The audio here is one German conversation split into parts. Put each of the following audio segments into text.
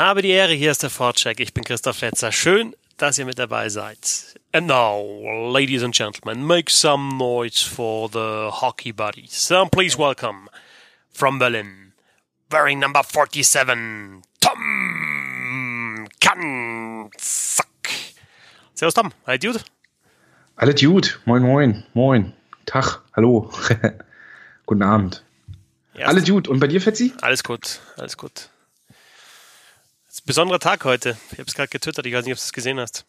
Habe die Ehre, hier ist der Vorcheck. Ich bin Christoph Fetzer. Schön, dass ihr mit dabei seid. And now, ladies and gentlemen, make some noise for the hockey buddies. Um, please welcome from Berlin, wearing number 47, Tom Kanzak. Servus Tom, alles gut? Alles gut, moin moin, moin, Tag, hallo, guten Abend. Erst alles gut, und bei dir, Fetzi? Alles gut, alles gut. Besonderer Tag heute. Ich habe es gerade getwittert, ich weiß nicht, ob du es gesehen hast.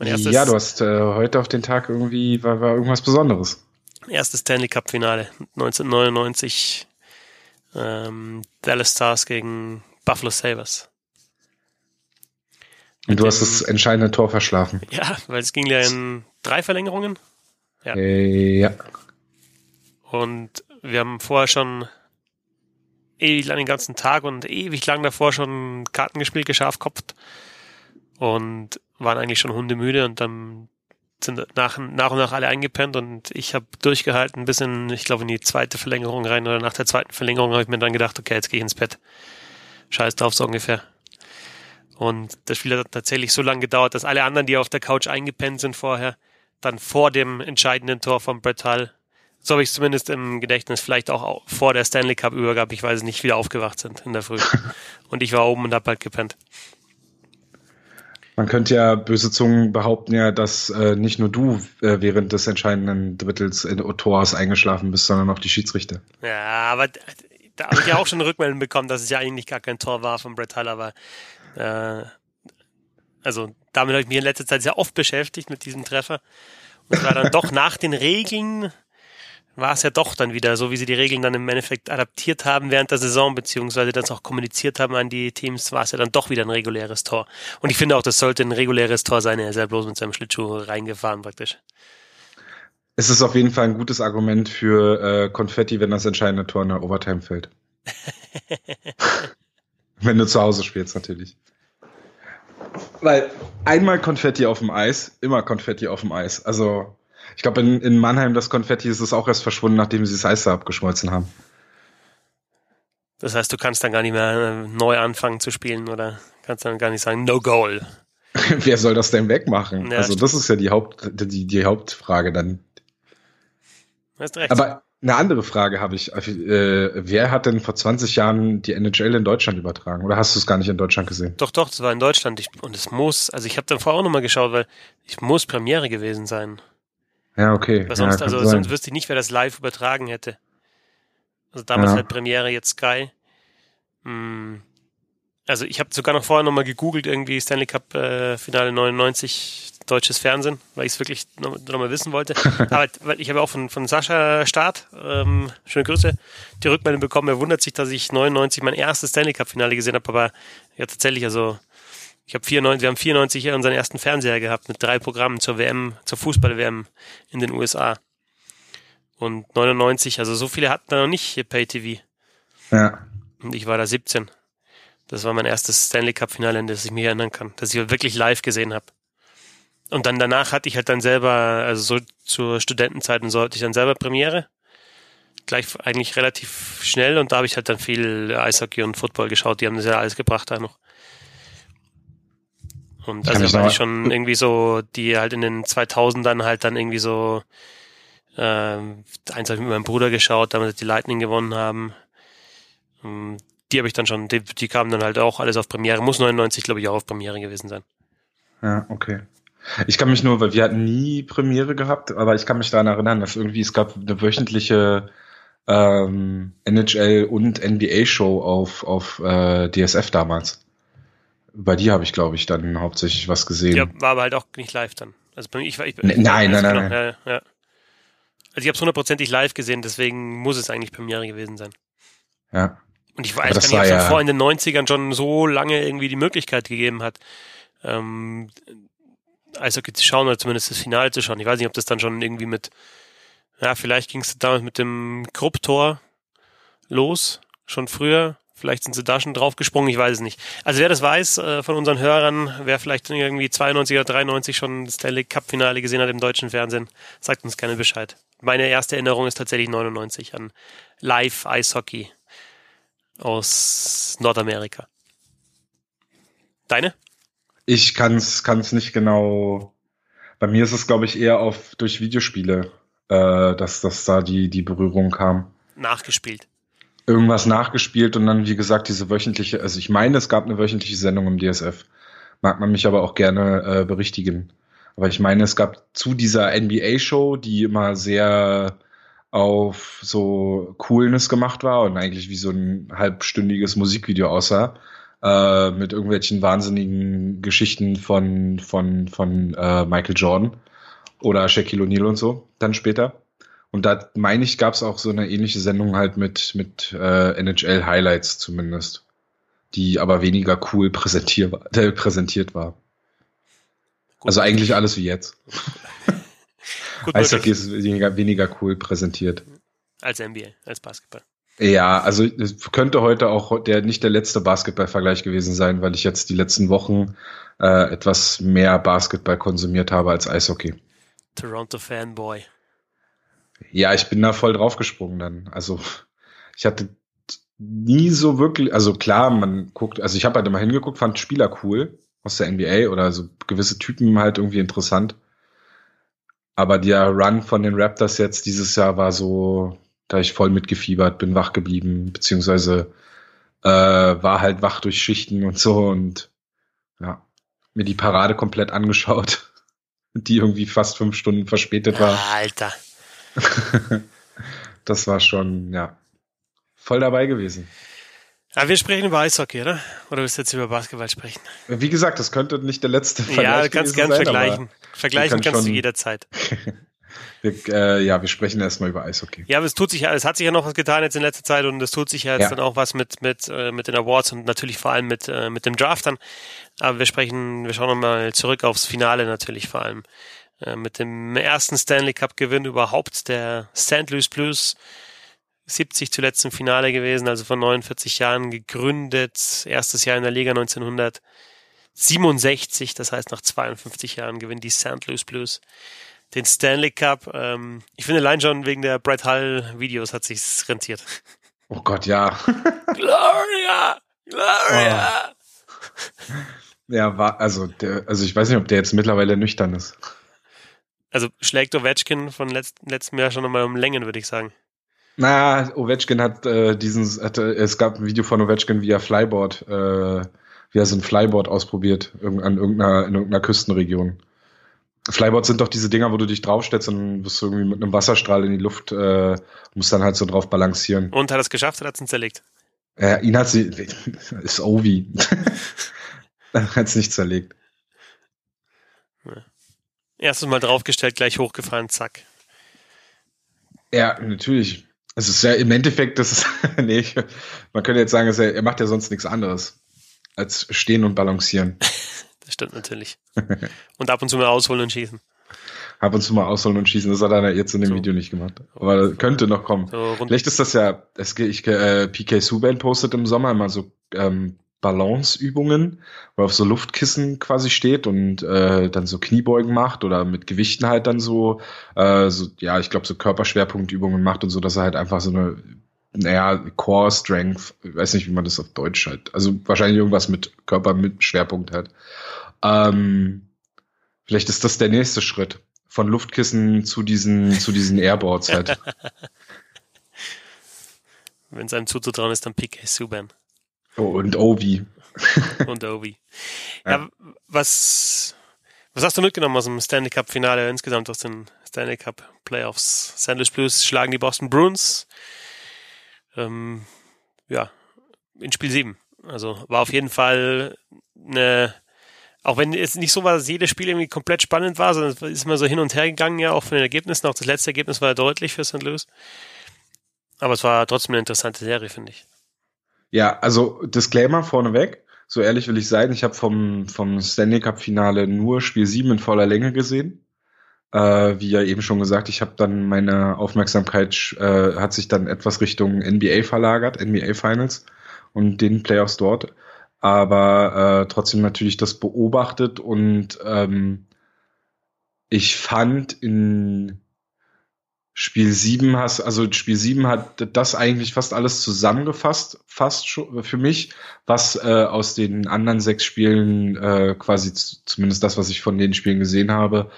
ja, du hast äh, heute auf den Tag irgendwie, war, war irgendwas Besonderes. Erstes Stanley Cup Finale 1999. Ähm, Dallas Stars gegen Buffalo Sabres. Und du hast das entscheidende Tor verschlafen. Ja, weil es ging ja in drei Verlängerungen. Ja. Äh, ja. Und wir haben vorher schon ewig lang den ganzen Tag und ewig lang davor schon Karten gespielt, geschafkopft und waren eigentlich schon hundemüde und dann sind nach, nach und nach alle eingepennt und ich habe durchgehalten bis in, ich glaube, in die zweite Verlängerung rein oder nach der zweiten Verlängerung habe ich mir dann gedacht, okay, jetzt gehe ich ins Bett. Scheiß drauf, so ungefähr. Und das Spiel hat tatsächlich so lange gedauert, dass alle anderen, die auf der Couch eingepennt sind vorher, dann vor dem entscheidenden Tor von Brett Hull so habe ich es zumindest im Gedächtnis, vielleicht auch vor der Stanley Cup Übergabe, ich weiß nicht, wieder aufgewacht sind in der Früh. und ich war oben und habe halt gepennt. Man könnte ja böse Zungen behaupten ja, dass äh, nicht nur du äh, während des entscheidenden Drittels in Tors eingeschlafen bist, sondern auch die Schiedsrichter. Ja, aber da habe ich ja auch schon eine Rückmeldung bekommen, dass es ja eigentlich gar kein Tor war von Brett Hull, aber äh, also damit habe ich mich in letzter Zeit sehr oft beschäftigt mit diesem Treffer. Und war dann doch nach den Regeln war es ja doch dann wieder so, wie sie die Regeln dann im Endeffekt adaptiert haben während der Saison, beziehungsweise das auch kommuniziert haben an die Teams, war es ja dann doch wieder ein reguläres Tor. Und ich finde auch, das sollte ein reguläres Tor sein. Er ist ja bloß mit seinem Schlittschuh reingefahren praktisch. Es ist auf jeden Fall ein gutes Argument für äh, Konfetti, wenn das entscheidende Tor in der Overtime fällt. wenn du zu Hause spielst, natürlich. Weil einmal Konfetti auf dem Eis, immer Konfetti auf dem Eis. Also ich glaube, in, in Mannheim, das Konfetti ist es auch erst verschwunden, nachdem sie das Eis abgeschmolzen haben. Das heißt, du kannst dann gar nicht mehr äh, neu anfangen zu spielen oder kannst dann gar nicht sagen, no goal. Wer soll das denn wegmachen? Ja, also, stimmt. das ist ja die, Haupt, die, die Hauptfrage dann. Hast recht. Aber eine andere Frage habe ich. Äh, wer hat denn vor 20 Jahren die NHL in Deutschland übertragen? Oder hast du es gar nicht in Deutschland gesehen? Doch, doch, das war in Deutschland. Ich, und es muss, also ich habe dann vorher auch nochmal geschaut, weil ich muss Premiere gewesen sein. Ja, okay. Weil sonst, ja, also, sonst wüsste ich nicht, wer das live übertragen hätte. Also damals ja. halt Premiere, jetzt Sky. Hm. Also ich habe sogar noch vorher nochmal gegoogelt, irgendwie Stanley Cup äh, Finale 99 deutsches Fernsehen, weil ich es wirklich nochmal noch wissen wollte. Aber weil ich habe auch von, von Sascha Start, ähm, schöne Grüße, die Rückmeldung bekommen. Er wundert sich, dass ich 99 mein erstes Stanley Cup Finale gesehen habe, aber ja tatsächlich, also ich habe 94, wir haben 94 hier unseren ersten Fernseher gehabt mit drei Programmen zur WM, zur Fußball-WM in den USA. Und 99, also so viele hatten da noch nicht hier Pay-TV. Ja. Und ich war da 17. Das war mein erstes Stanley Cup-Finale, an das ich mich erinnern kann, dass ich wirklich live gesehen habe. Und dann danach hatte ich halt dann selber, also so zur Studentenzeit und so hatte ich dann selber Premiere. Gleich eigentlich relativ schnell und da habe ich halt dann viel Eishockey und Football geschaut. Die haben das ja alles gebracht da noch. Und also war ich schon irgendwie so, die halt in den 2000ern halt dann irgendwie so, ähm, eins habe ich mit meinem Bruder geschaut, damals die Lightning gewonnen haben. Ähm, die habe ich dann schon, die, die kamen dann halt auch alles auf Premiere. Muss 99, glaube ich, auch auf Premiere gewesen sein. Ja, okay. Ich kann mich nur, weil wir hatten nie Premiere gehabt, aber ich kann mich daran erinnern, dass irgendwie es gab eine wöchentliche ähm, NHL und NBA Show auf auf äh, DSF damals. Bei dir habe ich, glaube ich, dann hauptsächlich was gesehen. Ja, war aber halt auch nicht live dann. Also bei mir, ich, ich, nein, nein, nein, nein, nein. Ja, ja. Also ich habe es hundertprozentig live gesehen, deswegen muss es eigentlich Premiere gewesen sein. Ja. Und ich weiß gar nicht, ob es ja vor in den 90ern schon so lange irgendwie die Möglichkeit gegeben hat, ähm, Eishockey zu schauen oder zumindest das Finale zu schauen. Ich weiß nicht, ob das dann schon irgendwie mit, ja, vielleicht ging es damals mit dem Krupp-Tor los, schon früher. Vielleicht sind sie da schon draufgesprungen, ich weiß es nicht. Also wer das weiß äh, von unseren Hörern, wer vielleicht irgendwie 92 oder 93 schon das Stanley Cup Finale gesehen hat im deutschen Fernsehen, sagt uns gerne Bescheid. Meine erste Erinnerung ist tatsächlich 99 an Live Eishockey aus Nordamerika. Deine? Ich kann es nicht genau. Bei mir ist es, glaube ich, eher auf durch Videospiele, äh, dass, dass da die, die Berührung kam. Nachgespielt. Irgendwas nachgespielt und dann, wie gesagt, diese wöchentliche, also ich meine, es gab eine wöchentliche Sendung im DSF. Mag man mich aber auch gerne äh, berichtigen. Aber ich meine, es gab zu dieser NBA-Show, die immer sehr auf so Coolness gemacht war und eigentlich wie so ein halbstündiges Musikvideo aussah, äh, mit irgendwelchen wahnsinnigen Geschichten von, von, von äh, Michael Jordan oder Shaquille O'Neal und so, dann später. Und da meine ich, gab es auch so eine ähnliche Sendung halt mit, mit äh, NHL Highlights zumindest, die aber weniger cool präsentier, äh, präsentiert war. Gut. Also eigentlich alles wie jetzt. Gut Eishockey ist weniger, weniger cool präsentiert. Als NBA, als Basketball. Ja, also es könnte heute auch der nicht der letzte Basketball-Vergleich gewesen sein, weil ich jetzt die letzten Wochen äh, etwas mehr Basketball konsumiert habe als Eishockey. Toronto Fanboy. Ja, ich bin da voll draufgesprungen dann. Also ich hatte nie so wirklich, also klar, man guckt, also ich habe halt immer hingeguckt, fand Spieler cool aus der NBA oder so gewisse Typen halt irgendwie interessant. Aber der Run von den Raptors jetzt dieses Jahr war so, da ich voll mitgefiebert, bin wach geblieben, beziehungsweise äh, war halt wach durch Schichten und so und ja, mir die Parade komplett angeschaut, die irgendwie fast fünf Stunden verspätet war. Alter. das war schon, ja, voll dabei gewesen. Aber wir sprechen über Eishockey, oder? Oder willst du jetzt über Basketball sprechen? Wie gesagt, das könnte nicht der letzte Vergleich Ja, du kannst gern sein, vergleichen. Vergleichen kannst du jederzeit. wir, äh, ja, wir sprechen erstmal über Eishockey. Ja, aber es tut sich ja, es hat sich ja noch was getan jetzt in letzter Zeit und es tut sich ja jetzt ja. dann auch was mit, mit, äh, mit den Awards und natürlich vor allem mit, äh, mit dem Draft dann. Aber wir sprechen, wir schauen nochmal zurück aufs Finale natürlich vor allem. Äh, mit dem ersten Stanley Cup Gewinn überhaupt der St. Louis Blues 70 zuletzt im Finale gewesen, also vor 49 Jahren gegründet, erstes Jahr in der Liga 1967, das heißt nach 52 Jahren gewinnen die St. Louis Blues den Stanley Cup. Ähm, ich finde allein schon wegen der Brett Hull Videos hat sich's rentiert. Oh Gott, ja. Gloria! Gloria! Oh. Ja, war, also, der, also ich weiß nicht, ob der jetzt mittlerweile nüchtern ist. Also schlägt Ovechkin von letzt, letztem Jahr schon nochmal um Längen, würde ich sagen. Na, Ovechkin hat äh, diesen, hatte, es gab ein Video von Ovechkin, wie er Flyboard, äh, wie er so ein Flyboard ausprobiert an irgendeiner, in irgendeiner Küstenregion. Flyboards sind doch diese Dinger, wo du dich draufstellst und bist du irgendwie mit einem Wasserstrahl in die Luft, äh, musst dann halt so drauf balancieren. Und hat es geschafft oder hat es zerlegt? Ja, ihn hat sie, ist Ovi. hat es nicht zerlegt. Ja. Erstes Mal draufgestellt, gleich hochgefahren, zack. Ja, natürlich. Es ist ja im Endeffekt, das ist, nee, man könnte jetzt sagen, er, er macht ja sonst nichts anderes als stehen und balancieren. das stimmt natürlich. und ab und zu mal ausholen und schießen. Ab und zu mal ausholen und schießen, das hat er jetzt in dem so. Video nicht gemacht. Aber könnte noch kommen. So Vielleicht ist das ja, es, ich, äh, PK Subban postet im Sommer immer so ähm, Balanceübungen, wo er auf so Luftkissen quasi steht und äh, dann so Kniebeugen macht oder mit Gewichten halt dann so, äh, so ja, ich glaube, so Körperschwerpunktübungen macht und so, dass er halt einfach so eine, naja, Core Strength, ich weiß nicht, wie man das auf Deutsch halt, also wahrscheinlich irgendwas mit Körper mit Schwerpunkt hat. Ähm, vielleicht ist das der nächste Schritt von Luftkissen zu diesen, zu diesen Airboards halt. Wenn es einem zuzutrauen ist, dann PK Subban. Oh, und Ovi. und Ovi. Ja. ja, was, was hast du mitgenommen aus dem Stanley Cup Finale insgesamt aus den Stanley Cup Playoffs? Louis Blues schlagen die Boston Bruins. Ähm, ja, in Spiel 7. Also war auf jeden Fall eine, auch wenn es nicht so war, dass jedes Spiel irgendwie komplett spannend war, sondern es ist immer so hin und her gegangen, ja, auch von den Ergebnissen. Auch das letzte Ergebnis war ja deutlich für St. Louis. Aber es war trotzdem eine interessante Serie, finde ich. Ja, also Disclaimer vorneweg. So ehrlich will ich sein, ich habe vom, vom Stanley Cup Finale nur Spiel 7 in voller Länge gesehen. Äh, wie ja eben schon gesagt, ich habe dann meine Aufmerksamkeit äh, hat sich dann etwas Richtung NBA verlagert, NBA Finals und den Playoffs dort. Aber äh, trotzdem natürlich das beobachtet und ähm, ich fand in Spiel 7 hast, also Spiel 7 hat das eigentlich fast alles zusammengefasst, fast schon für mich, was äh, aus den anderen sechs Spielen, äh, quasi zumindest das, was ich von den Spielen gesehen habe,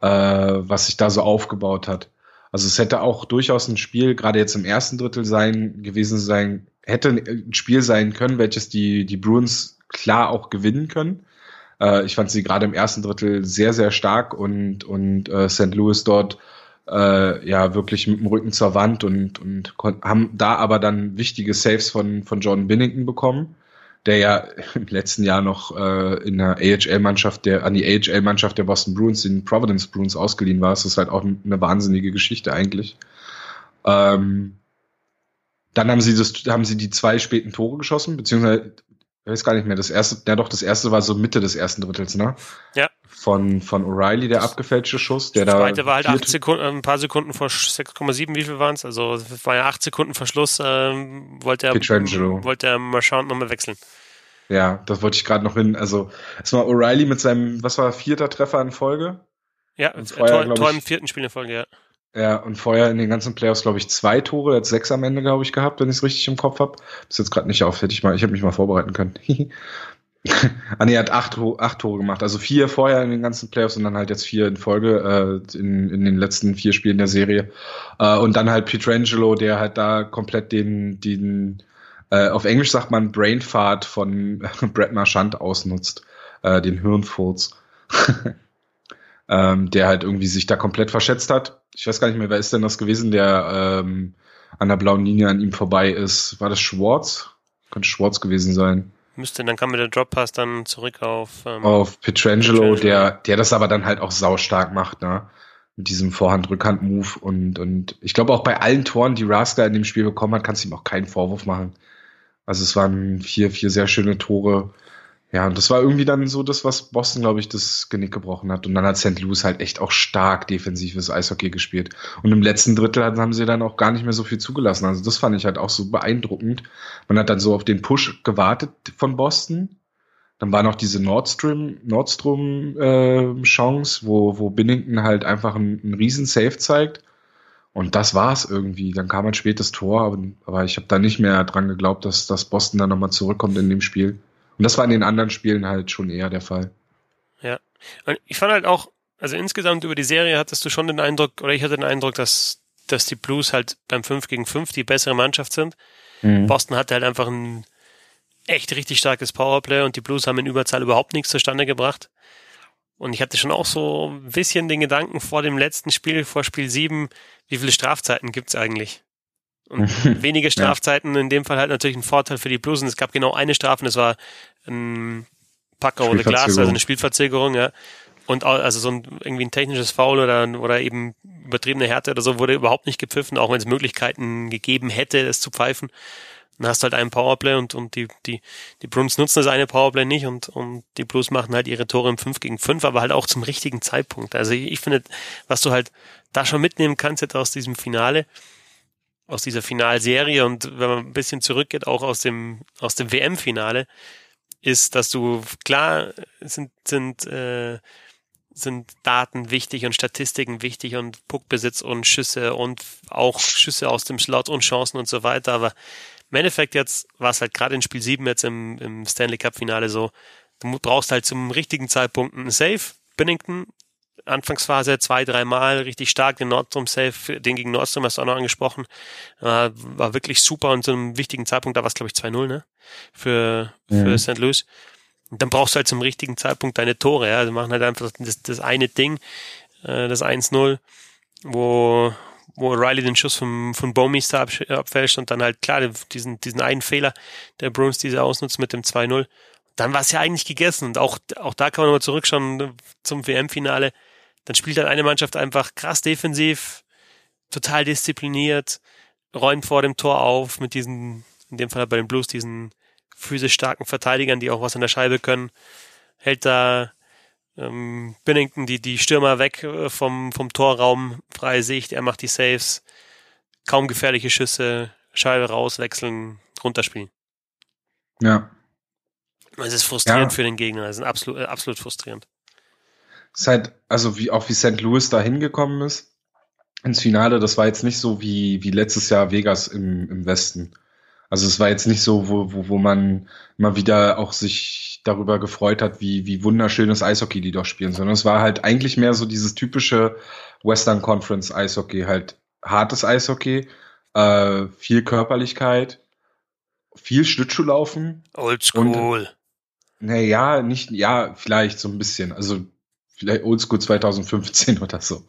äh, was sich da so aufgebaut hat. Also es hätte auch durchaus ein Spiel, gerade jetzt im ersten Drittel sein, gewesen sein, hätte ein Spiel sein können, welches die, die Bruins klar auch gewinnen können. Äh, ich fand sie gerade im ersten Drittel sehr, sehr stark und, und äh, St. Louis dort äh, ja wirklich mit dem Rücken zur Wand und, und haben da aber dann wichtige Saves von, von John Binnington bekommen der ja im letzten Jahr noch äh, in der AHL-Mannschaft, der an die AHL-Mannschaft der Boston Bruins, den Providence Bruins ausgeliehen war. Das ist halt auch eine wahnsinnige Geschichte eigentlich. Ähm, dann haben sie das, haben sie die zwei späten Tore geschossen, beziehungsweise ich weiß gar nicht mehr. Das erste, ja doch, das erste war so Mitte des ersten Drittels, ne? Ja. Von, von O'Reilly, der abgefälschte Schuss, der da. zweite war halt acht Sekunden, ein paar Sekunden vor 6,7, wie viel waren es? Also, es war ja acht Sekunden vor Schluss, ähm, wollte er, wollte er Marchand nochmal wechseln. Ja, das wollte ich gerade noch hin. Also, es war O'Reilly mit seinem, was war, vierter Treffer in Folge? Ja, vorher, Tor, Tor im vierten Spiel in Folge, ja. Ja, und vorher in den ganzen Playoffs, glaube ich, zwei Tore, jetzt sechs am Ende, glaube ich, gehabt, wenn ich es richtig im Kopf habe. Ist jetzt gerade nicht auf, hätte ich mal, ich hätte mich mal vorbereiten können. ah, nee, er hat acht, acht Tore gemacht. Also vier vorher in den ganzen Playoffs und dann halt jetzt vier in Folge äh, in, in den letzten vier Spielen der Serie. Äh, und dann halt Pietrangelo, der halt da komplett den, den äh, auf Englisch sagt man Brainfart von Brad Marchand ausnutzt, äh, den Hirnfurz. ähm, der halt irgendwie sich da komplett verschätzt hat. Ich weiß gar nicht mehr, wer ist denn das gewesen, der ähm, an der blauen Linie an ihm vorbei ist. War das Schwartz? Könnte Schwartz gewesen sein. Müsste, dann kam mit der Drop Pass dann zurück auf ähm, auf Petrangelo, Petrangelo, der der das aber dann halt auch saustark macht, ne? Mit diesem Vorhand-Rückhand-Move und und ich glaube auch bei allen Toren, die Raska in dem Spiel bekommen hat, kannst du ihm auch keinen Vorwurf machen. Also es waren vier vier sehr schöne Tore. Ja, und das war irgendwie dann so das, was Boston, glaube ich, das Genick gebrochen hat. Und dann hat St. Louis halt echt auch stark defensives Eishockey gespielt. Und im letzten Drittel haben sie dann auch gar nicht mehr so viel zugelassen. Also das fand ich halt auch so beeindruckend. Man hat dann so auf den Push gewartet von Boston. Dann war noch diese Nordstrom, Nordstrom äh, Chance, wo, wo Binnington halt einfach einen, einen riesen Save zeigt. Und das war's irgendwie. Dann kam ein spätes Tor, aber, aber ich habe da nicht mehr dran geglaubt, dass, dass Boston dann nochmal zurückkommt in dem Spiel. Und das war in den anderen Spielen halt schon eher der Fall. Ja. Und ich fand halt auch, also insgesamt über die Serie hattest du schon den Eindruck, oder ich hatte den Eindruck, dass, dass die Blues halt beim 5 gegen 5 die bessere Mannschaft sind. Mhm. Boston hatte halt einfach ein echt richtig starkes Powerplay und die Blues haben in Überzahl überhaupt nichts zustande gebracht. Und ich hatte schon auch so ein bisschen den Gedanken vor dem letzten Spiel, vor Spiel 7, wie viele Strafzeiten gibt's eigentlich? Und wenige Strafzeiten, ja. in dem Fall halt natürlich ein Vorteil für die Blues. Und es gab genau eine Strafe, und das war ein Packer oder Glas, also eine Spielverzögerung, ja. Und auch, also so ein irgendwie ein technisches Foul oder, oder eben übertriebene Härte oder so wurde überhaupt nicht gepfiffen, auch wenn es Möglichkeiten gegeben hätte, es zu pfeifen. Dann hast du halt einen Powerplay und, und die, die, die Bruins nutzen das eine Powerplay nicht und, und die Blues machen halt ihre Tore im 5 gegen 5, aber halt auch zum richtigen Zeitpunkt. Also ich, ich finde, was du halt da schon mitnehmen kannst jetzt aus diesem Finale, aus dieser Finalserie und wenn man ein bisschen zurückgeht, auch aus dem, aus dem WM-Finale, ist, dass du, klar, sind, sind, äh, sind Daten wichtig und Statistiken wichtig und Puckbesitz und Schüsse und auch Schüsse aus dem Slot und Chancen und so weiter, aber im Endeffekt jetzt war es halt gerade in Spiel 7 jetzt im, im Stanley Cup Finale so, du brauchst halt zum richtigen Zeitpunkt einen Save. Binnington Anfangsphase zwei, dreimal richtig stark den Nordstrom Safe, den gegen Nordstrom hast du auch noch angesprochen, äh, war wirklich super und zu einem wichtigen Zeitpunkt, da war es glaube ich 2-0, ne? Für, für mhm. St. Louis. Und dann brauchst du halt zum richtigen Zeitpunkt deine Tore, ja. Also machen halt einfach das, das eine Ding, äh, das 1-0, wo, wo Riley den Schuss vom, von Bowmeister abfälscht und dann halt klar diesen, diesen einen Fehler der Bruins, diese ausnutzt mit dem 2-0 dann war es ja eigentlich gegessen. Und auch, auch da kann man nochmal zurückschauen zum WM-Finale dann spielt halt eine Mannschaft einfach krass defensiv, total diszipliniert, räumt vor dem Tor auf mit diesen, in dem Fall bei den Blues, diesen physisch starken Verteidigern, die auch was an der Scheibe können, hält da ähm, Binnington die, die Stürmer weg äh, vom, vom Torraum, freie Sicht, er macht die Saves, kaum gefährliche Schüsse, Scheibe rauswechseln, runterspielen. Ja. Es ist frustrierend ja. für den Gegner, es ist absolut, absolut frustrierend halt, also wie auch wie St. Louis da hingekommen ist. ins Finale. Das war jetzt nicht so wie, wie letztes Jahr Vegas im, im Westen. Also es war jetzt nicht so, wo, wo, wo man mal wieder auch sich darüber gefreut hat, wie, wie wunderschönes Eishockey die doch spielen, sondern es war halt eigentlich mehr so dieses typische Western Conference Eishockey, halt hartes Eishockey, äh, viel Körperlichkeit, viel Schlittschuhlaufen. Oldschool. Naja, nicht, ja, vielleicht so ein bisschen. Also vielleicht Oldschool 2015 oder so.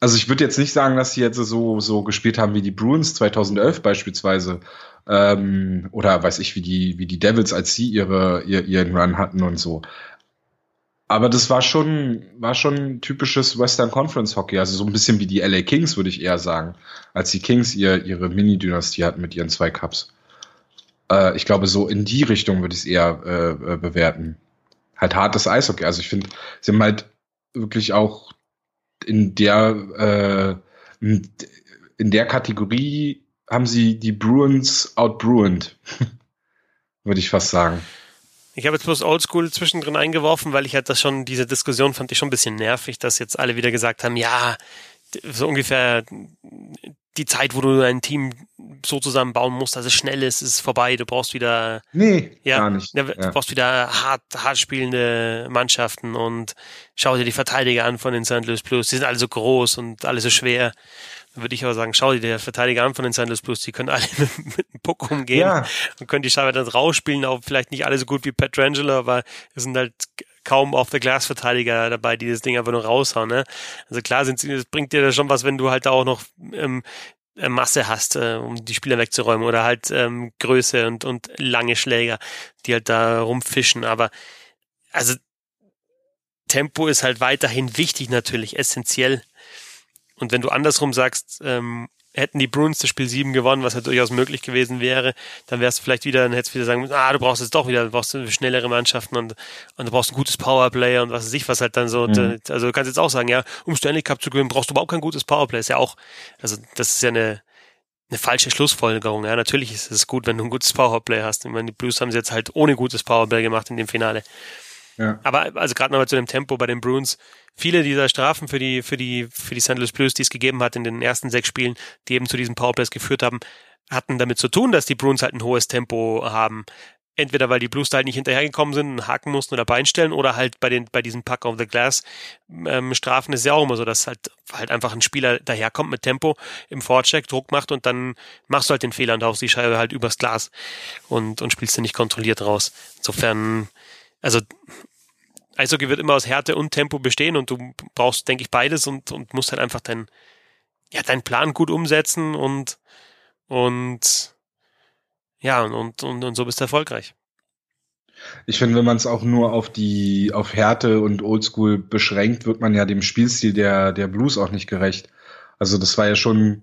Also ich würde jetzt nicht sagen, dass sie jetzt so, so gespielt haben wie die Bruins 2011 beispielsweise. Ähm, oder weiß ich, wie die, wie die Devils, als sie ihre, ihr, ihren Run hatten und so. Aber das war schon, war schon typisches Western Conference Hockey, also so ein bisschen wie die LA Kings, würde ich eher sagen, als die Kings ihr, ihre Mini-Dynastie hatten mit ihren zwei Cups. Äh, ich glaube, so in die Richtung würde ich es eher äh, äh, bewerten. Halt hartes Eishockey. Also ich finde, sie haben halt wirklich auch in der, äh, in der Kategorie haben sie die Bruins outbruined, würde ich fast sagen. Ich habe jetzt bloß Oldschool zwischendrin eingeworfen, weil ich halt das schon, diese Diskussion fand ich schon ein bisschen nervig, dass jetzt alle wieder gesagt haben, ja, so ungefähr die Zeit, wo du dein Team so zusammenbauen musst, dass es schnell ist, ist vorbei. Du brauchst wieder, nee, ja, gar nicht. Du ja. brauchst wieder hart, hart spielende Mannschaften und schau dir die Verteidiger an von den St. Louis Blues. Die sind alle so groß und alle so schwer. Dann würde ich aber sagen, schau dir die Verteidiger an von den St. Louis Blues. Die können alle mit, mit einem Puck umgehen ja. und können die Scheibe dann rausspielen. Auch vielleicht nicht alle so gut wie Petrangelo, aber es sind halt kaum auf der Glasverteidiger dabei, die das Ding einfach nur raushauen. Ne? Also klar sind das bringt dir da schon was, wenn du halt auch noch ähm, äh, Masse hast, äh, um die Spieler wegzuräumen oder halt ähm, Größe und, und lange Schläger, die halt da rumfischen. Aber also Tempo ist halt weiterhin wichtig natürlich, essentiell. Und wenn du andersrum sagst, ähm, hätten die Bruins das Spiel 7 gewonnen, was ja durchaus möglich gewesen wäre, dann wärst du vielleicht wieder, dann hättest du wieder sagen, ah, du brauchst jetzt doch wieder, du brauchst schnellere Mannschaften und, und du brauchst ein gutes Powerplay und was weiß ich, was halt dann so, mhm. also du kannst jetzt auch sagen, ja, um Stanley Cup zu gewinnen, brauchst du überhaupt kein gutes Powerplay, ist ja auch, also das ist ja eine, eine falsche Schlussfolgerung, ja, natürlich ist es gut, wenn du ein gutes Powerplay hast, ich meine, die Blues haben es jetzt halt ohne gutes Powerplay gemacht in dem Finale. Ja. Aber also gerade nochmal zu dem Tempo bei den Bruins. Viele dieser Strafen für die, für die, für die St. Louis Blues, die es gegeben hat in den ersten sechs Spielen, die eben zu diesen Powerplays geführt haben, hatten damit zu tun, dass die Bruins halt ein hohes Tempo haben. Entweder weil die Blues da halt nicht hinterhergekommen sind, haken mussten oder beinstellen, oder halt bei den, bei diesen Puck of the Glass ähm, Strafen ist ja auch immer so, dass halt, halt einfach ein Spieler daherkommt mit Tempo im Vorcheck, Druck macht und dann machst du halt den Fehler und haust die Scheibe halt übers Glas und, und spielst du nicht kontrolliert raus. Insofern, also Eishockey wird immer aus Härte und Tempo bestehen und du brauchst, denke ich, beides und, und musst halt einfach deinen ja, deinen Plan gut umsetzen und, und ja, und, und, und so bist du erfolgreich. Ich finde, wenn man es auch nur auf die, auf Härte und Oldschool beschränkt, wird man ja dem Spielstil der, der Blues auch nicht gerecht. Also das war ja schon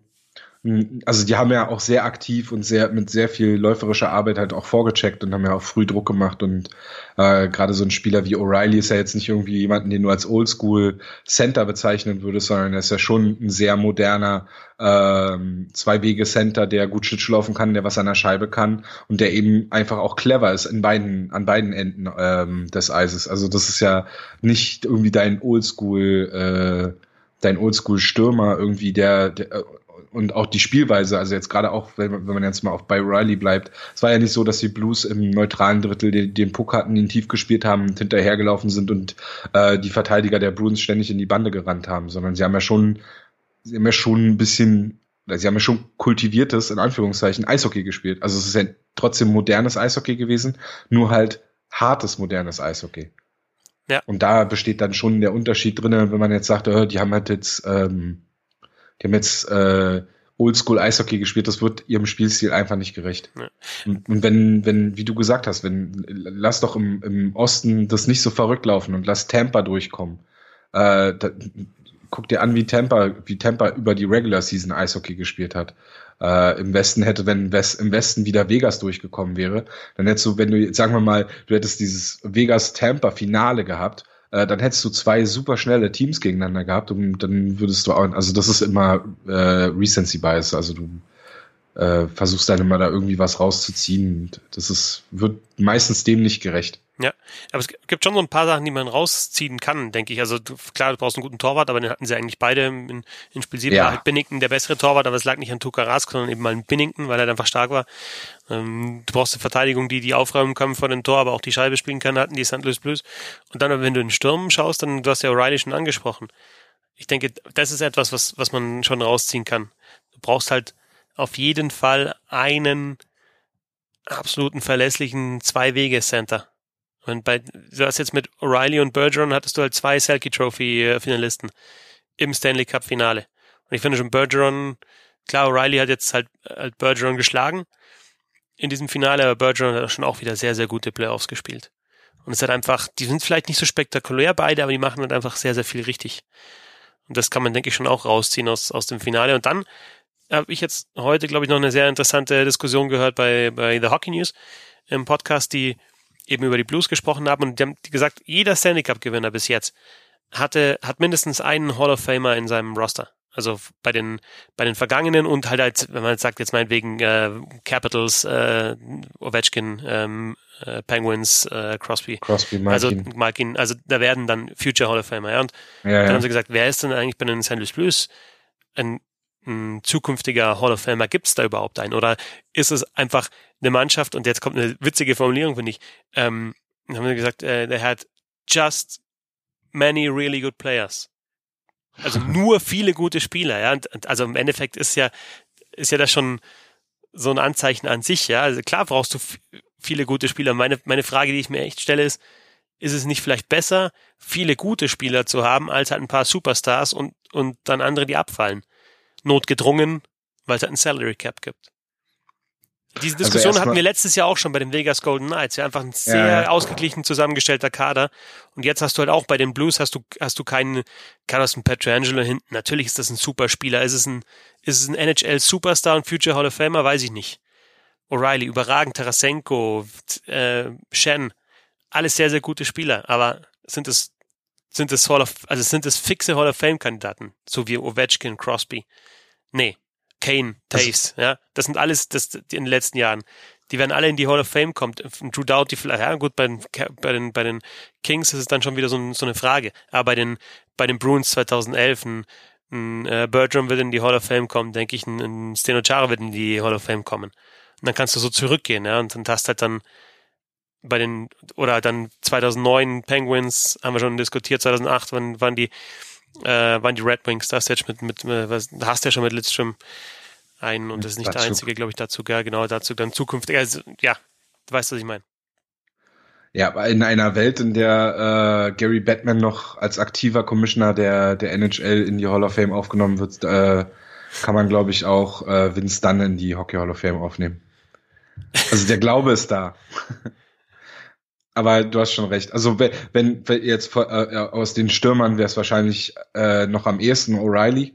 also die haben ja auch sehr aktiv und sehr mit sehr viel läuferischer Arbeit halt auch vorgecheckt und haben ja auch früh Druck gemacht und äh, gerade so ein Spieler wie O'Reilly ist ja jetzt nicht irgendwie jemanden, den du als Oldschool Center bezeichnen würdest, sondern er ist ja schon ein sehr moderner ähm, Zwei-Wege-Center, der gut Schlittschuh laufen kann, der was an der Scheibe kann und der eben einfach auch clever ist in beiden, an beiden Enden ähm, des Eises. Also das ist ja nicht irgendwie dein Oldschool äh, dein Oldschool-Stürmer irgendwie, der, der und auch die Spielweise, also jetzt gerade auch, wenn, wenn man jetzt mal auf bei Riley bleibt, es war ja nicht so, dass die Blues im neutralen Drittel den, den Puck hatten, ihn tief gespielt haben, und hinterhergelaufen sind und äh, die Verteidiger der Bruins ständig in die Bande gerannt haben, sondern sie haben ja schon, sie haben ja schon ein bisschen, sie haben ja schon kultiviertes, in Anführungszeichen, Eishockey gespielt. Also es ist ja trotzdem modernes Eishockey gewesen, nur halt hartes modernes Eishockey. Ja. Und da besteht dann schon der Unterschied drin, wenn man jetzt sagt, oh, die haben halt jetzt ähm, die haben jetzt äh, Oldschool Eishockey gespielt, das wird ihrem Spielstil einfach nicht gerecht. Ja. Und, und, wenn, wenn, wie du gesagt hast, wenn, lass doch im, im Osten das nicht so verrückt laufen und lass Tampa durchkommen. Äh, da, guck dir an, wie Tampa, wie Tampa über die Regular Season Eishockey gespielt hat. Äh, Im Westen hätte, wenn West, im Westen wieder Vegas durchgekommen wäre, dann hättest du, wenn du, sagen wir mal, du hättest dieses Vegas-Tampa-Finale gehabt, äh, dann hättest du zwei super schnelle Teams gegeneinander gehabt und dann würdest du auch, also das ist immer äh, Recency Bias, also du äh, versuchst dann immer da irgendwie was rauszuziehen. Das ist, wird meistens dem nicht gerecht. Ja, aber es gibt schon so ein paar Sachen, die man rausziehen kann, denke ich. Also du, klar, du brauchst einen guten Torwart, aber den hatten sie eigentlich beide in, in Spiel 7. Ja. War halt Binnington der bessere Torwart, aber es lag nicht an Tuka Rask, sondern eben mal an Binnington, weil er einfach stark war. Ähm, du brauchst eine Verteidigung, die die aufräumen kann vor dem Tor, aber auch die Scheibe spielen kann, hatten die St. Louis Blues. Und dann, wenn du in den Sturm schaust, dann, du hast ja O'Reilly schon angesprochen. Ich denke, das ist etwas, was, was man schon rausziehen kann. Du brauchst halt auf jeden Fall einen absoluten verlässlichen Zwei-Wege-Center und bei, du hast jetzt mit O'Reilly und Bergeron hattest du halt zwei Selkie Trophy äh, Finalisten im Stanley Cup Finale. Und ich finde schon Bergeron, klar, O'Reilly hat jetzt halt, halt Bergeron geschlagen in diesem Finale, aber Bergeron hat schon auch wieder sehr, sehr gute Playoffs gespielt. Und es hat einfach, die sind vielleicht nicht so spektakulär beide, aber die machen halt einfach sehr, sehr viel richtig. Und das kann man, denke ich, schon auch rausziehen aus, aus dem Finale. Und dann habe ich jetzt heute, glaube ich, noch eine sehr interessante Diskussion gehört bei, bei The Hockey News im Podcast, die eben über die Blues gesprochen haben und die haben gesagt, jeder Stanley Cup Gewinner bis jetzt hatte, hat mindestens einen Hall of Famer in seinem Roster. Also bei den bei den vergangenen und halt als, wenn man jetzt sagt jetzt meinetwegen äh, Capitals, äh, Ovechkin, ähm, äh, Penguins, äh, Crosby, Crosby Malkin. also Malkin, also da werden dann Future Hall of Famer. Ja? Und ja, dann ja. haben sie gesagt, wer ist denn eigentlich bei den St. Louis Blues ein, ein zukünftiger Hall of Famer? Gibt es da überhaupt einen? Oder ist es einfach eine Mannschaft, und jetzt kommt eine witzige Formulierung, finde ich, ähm, haben wir gesagt, äh, der hat just many really good players. Also nur viele gute Spieler, ja. Und, also im Endeffekt ist ja, ist ja das schon so ein Anzeichen an sich, ja. Also klar brauchst du viele gute Spieler. Meine, meine Frage, die ich mir echt stelle, ist, ist es nicht vielleicht besser, viele gute Spieler zu haben, als halt ein paar Superstars und, und dann andere, die abfallen? Notgedrungen, weil es halt ein Salary Cap gibt. Diese also Diskussion also hatten wir letztes Jahr auch schon bei den Vegas Golden Knights. Ja, einfach ein sehr ja, ja. ausgeglichen zusammengestellter Kader. Und jetzt hast du halt auch bei den Blues hast du, hast du keinen Carlos Petrangelo hinten. Natürlich ist das ein Superspieler. Ist es ein, ist es ein NHL Superstar und Future Hall of Famer? Weiß ich nicht. O'Reilly, überragend, Tarasenko, äh, Shen. Alles sehr, sehr gute Spieler. Aber sind es, sind es Hall of, also sind es fixe Hall of Fame Kandidaten? So wie Ovechkin, Crosby? Nee. Kane, Taves, also, ja. Das sind alles das, in den letzten Jahren. Die werden alle in die Hall of Fame kommen. Drew Doughty vielleicht, ja gut, bei den, bei den, bei den Kings ist es dann schon wieder so, so eine Frage. Aber bei den, bei den Bruins 2011, ein, ein äh, Bertram wird in die Hall of Fame kommen, denke ich, ein, ein Steno Chara wird in die Hall of Fame kommen. Und dann kannst du so zurückgehen, ja, und dann hast halt dann bei den, oder dann 2009 Penguins, haben wir schon diskutiert, 2008 wann waren die, äh, waren die Red Wings. Da hast du jetzt mit, mit, mit was, hast du ja schon mit Lidstrom einen und das ist nicht dazu. der einzige, glaube ich, dazu, ja, genau, dazu dann zukünftig, also, ja, du weißt, was ich meine. Ja, in einer Welt, in der äh, Gary Batman noch als aktiver Commissioner der, der NHL in die Hall of Fame aufgenommen wird, äh, kann man, glaube ich, auch äh, Vince Dunn in die Hockey Hall of Fame aufnehmen. Also der Glaube ist da. Aber du hast schon recht. Also wenn, wenn jetzt äh, aus den Stürmern wäre es wahrscheinlich äh, noch am ehesten O'Reilly.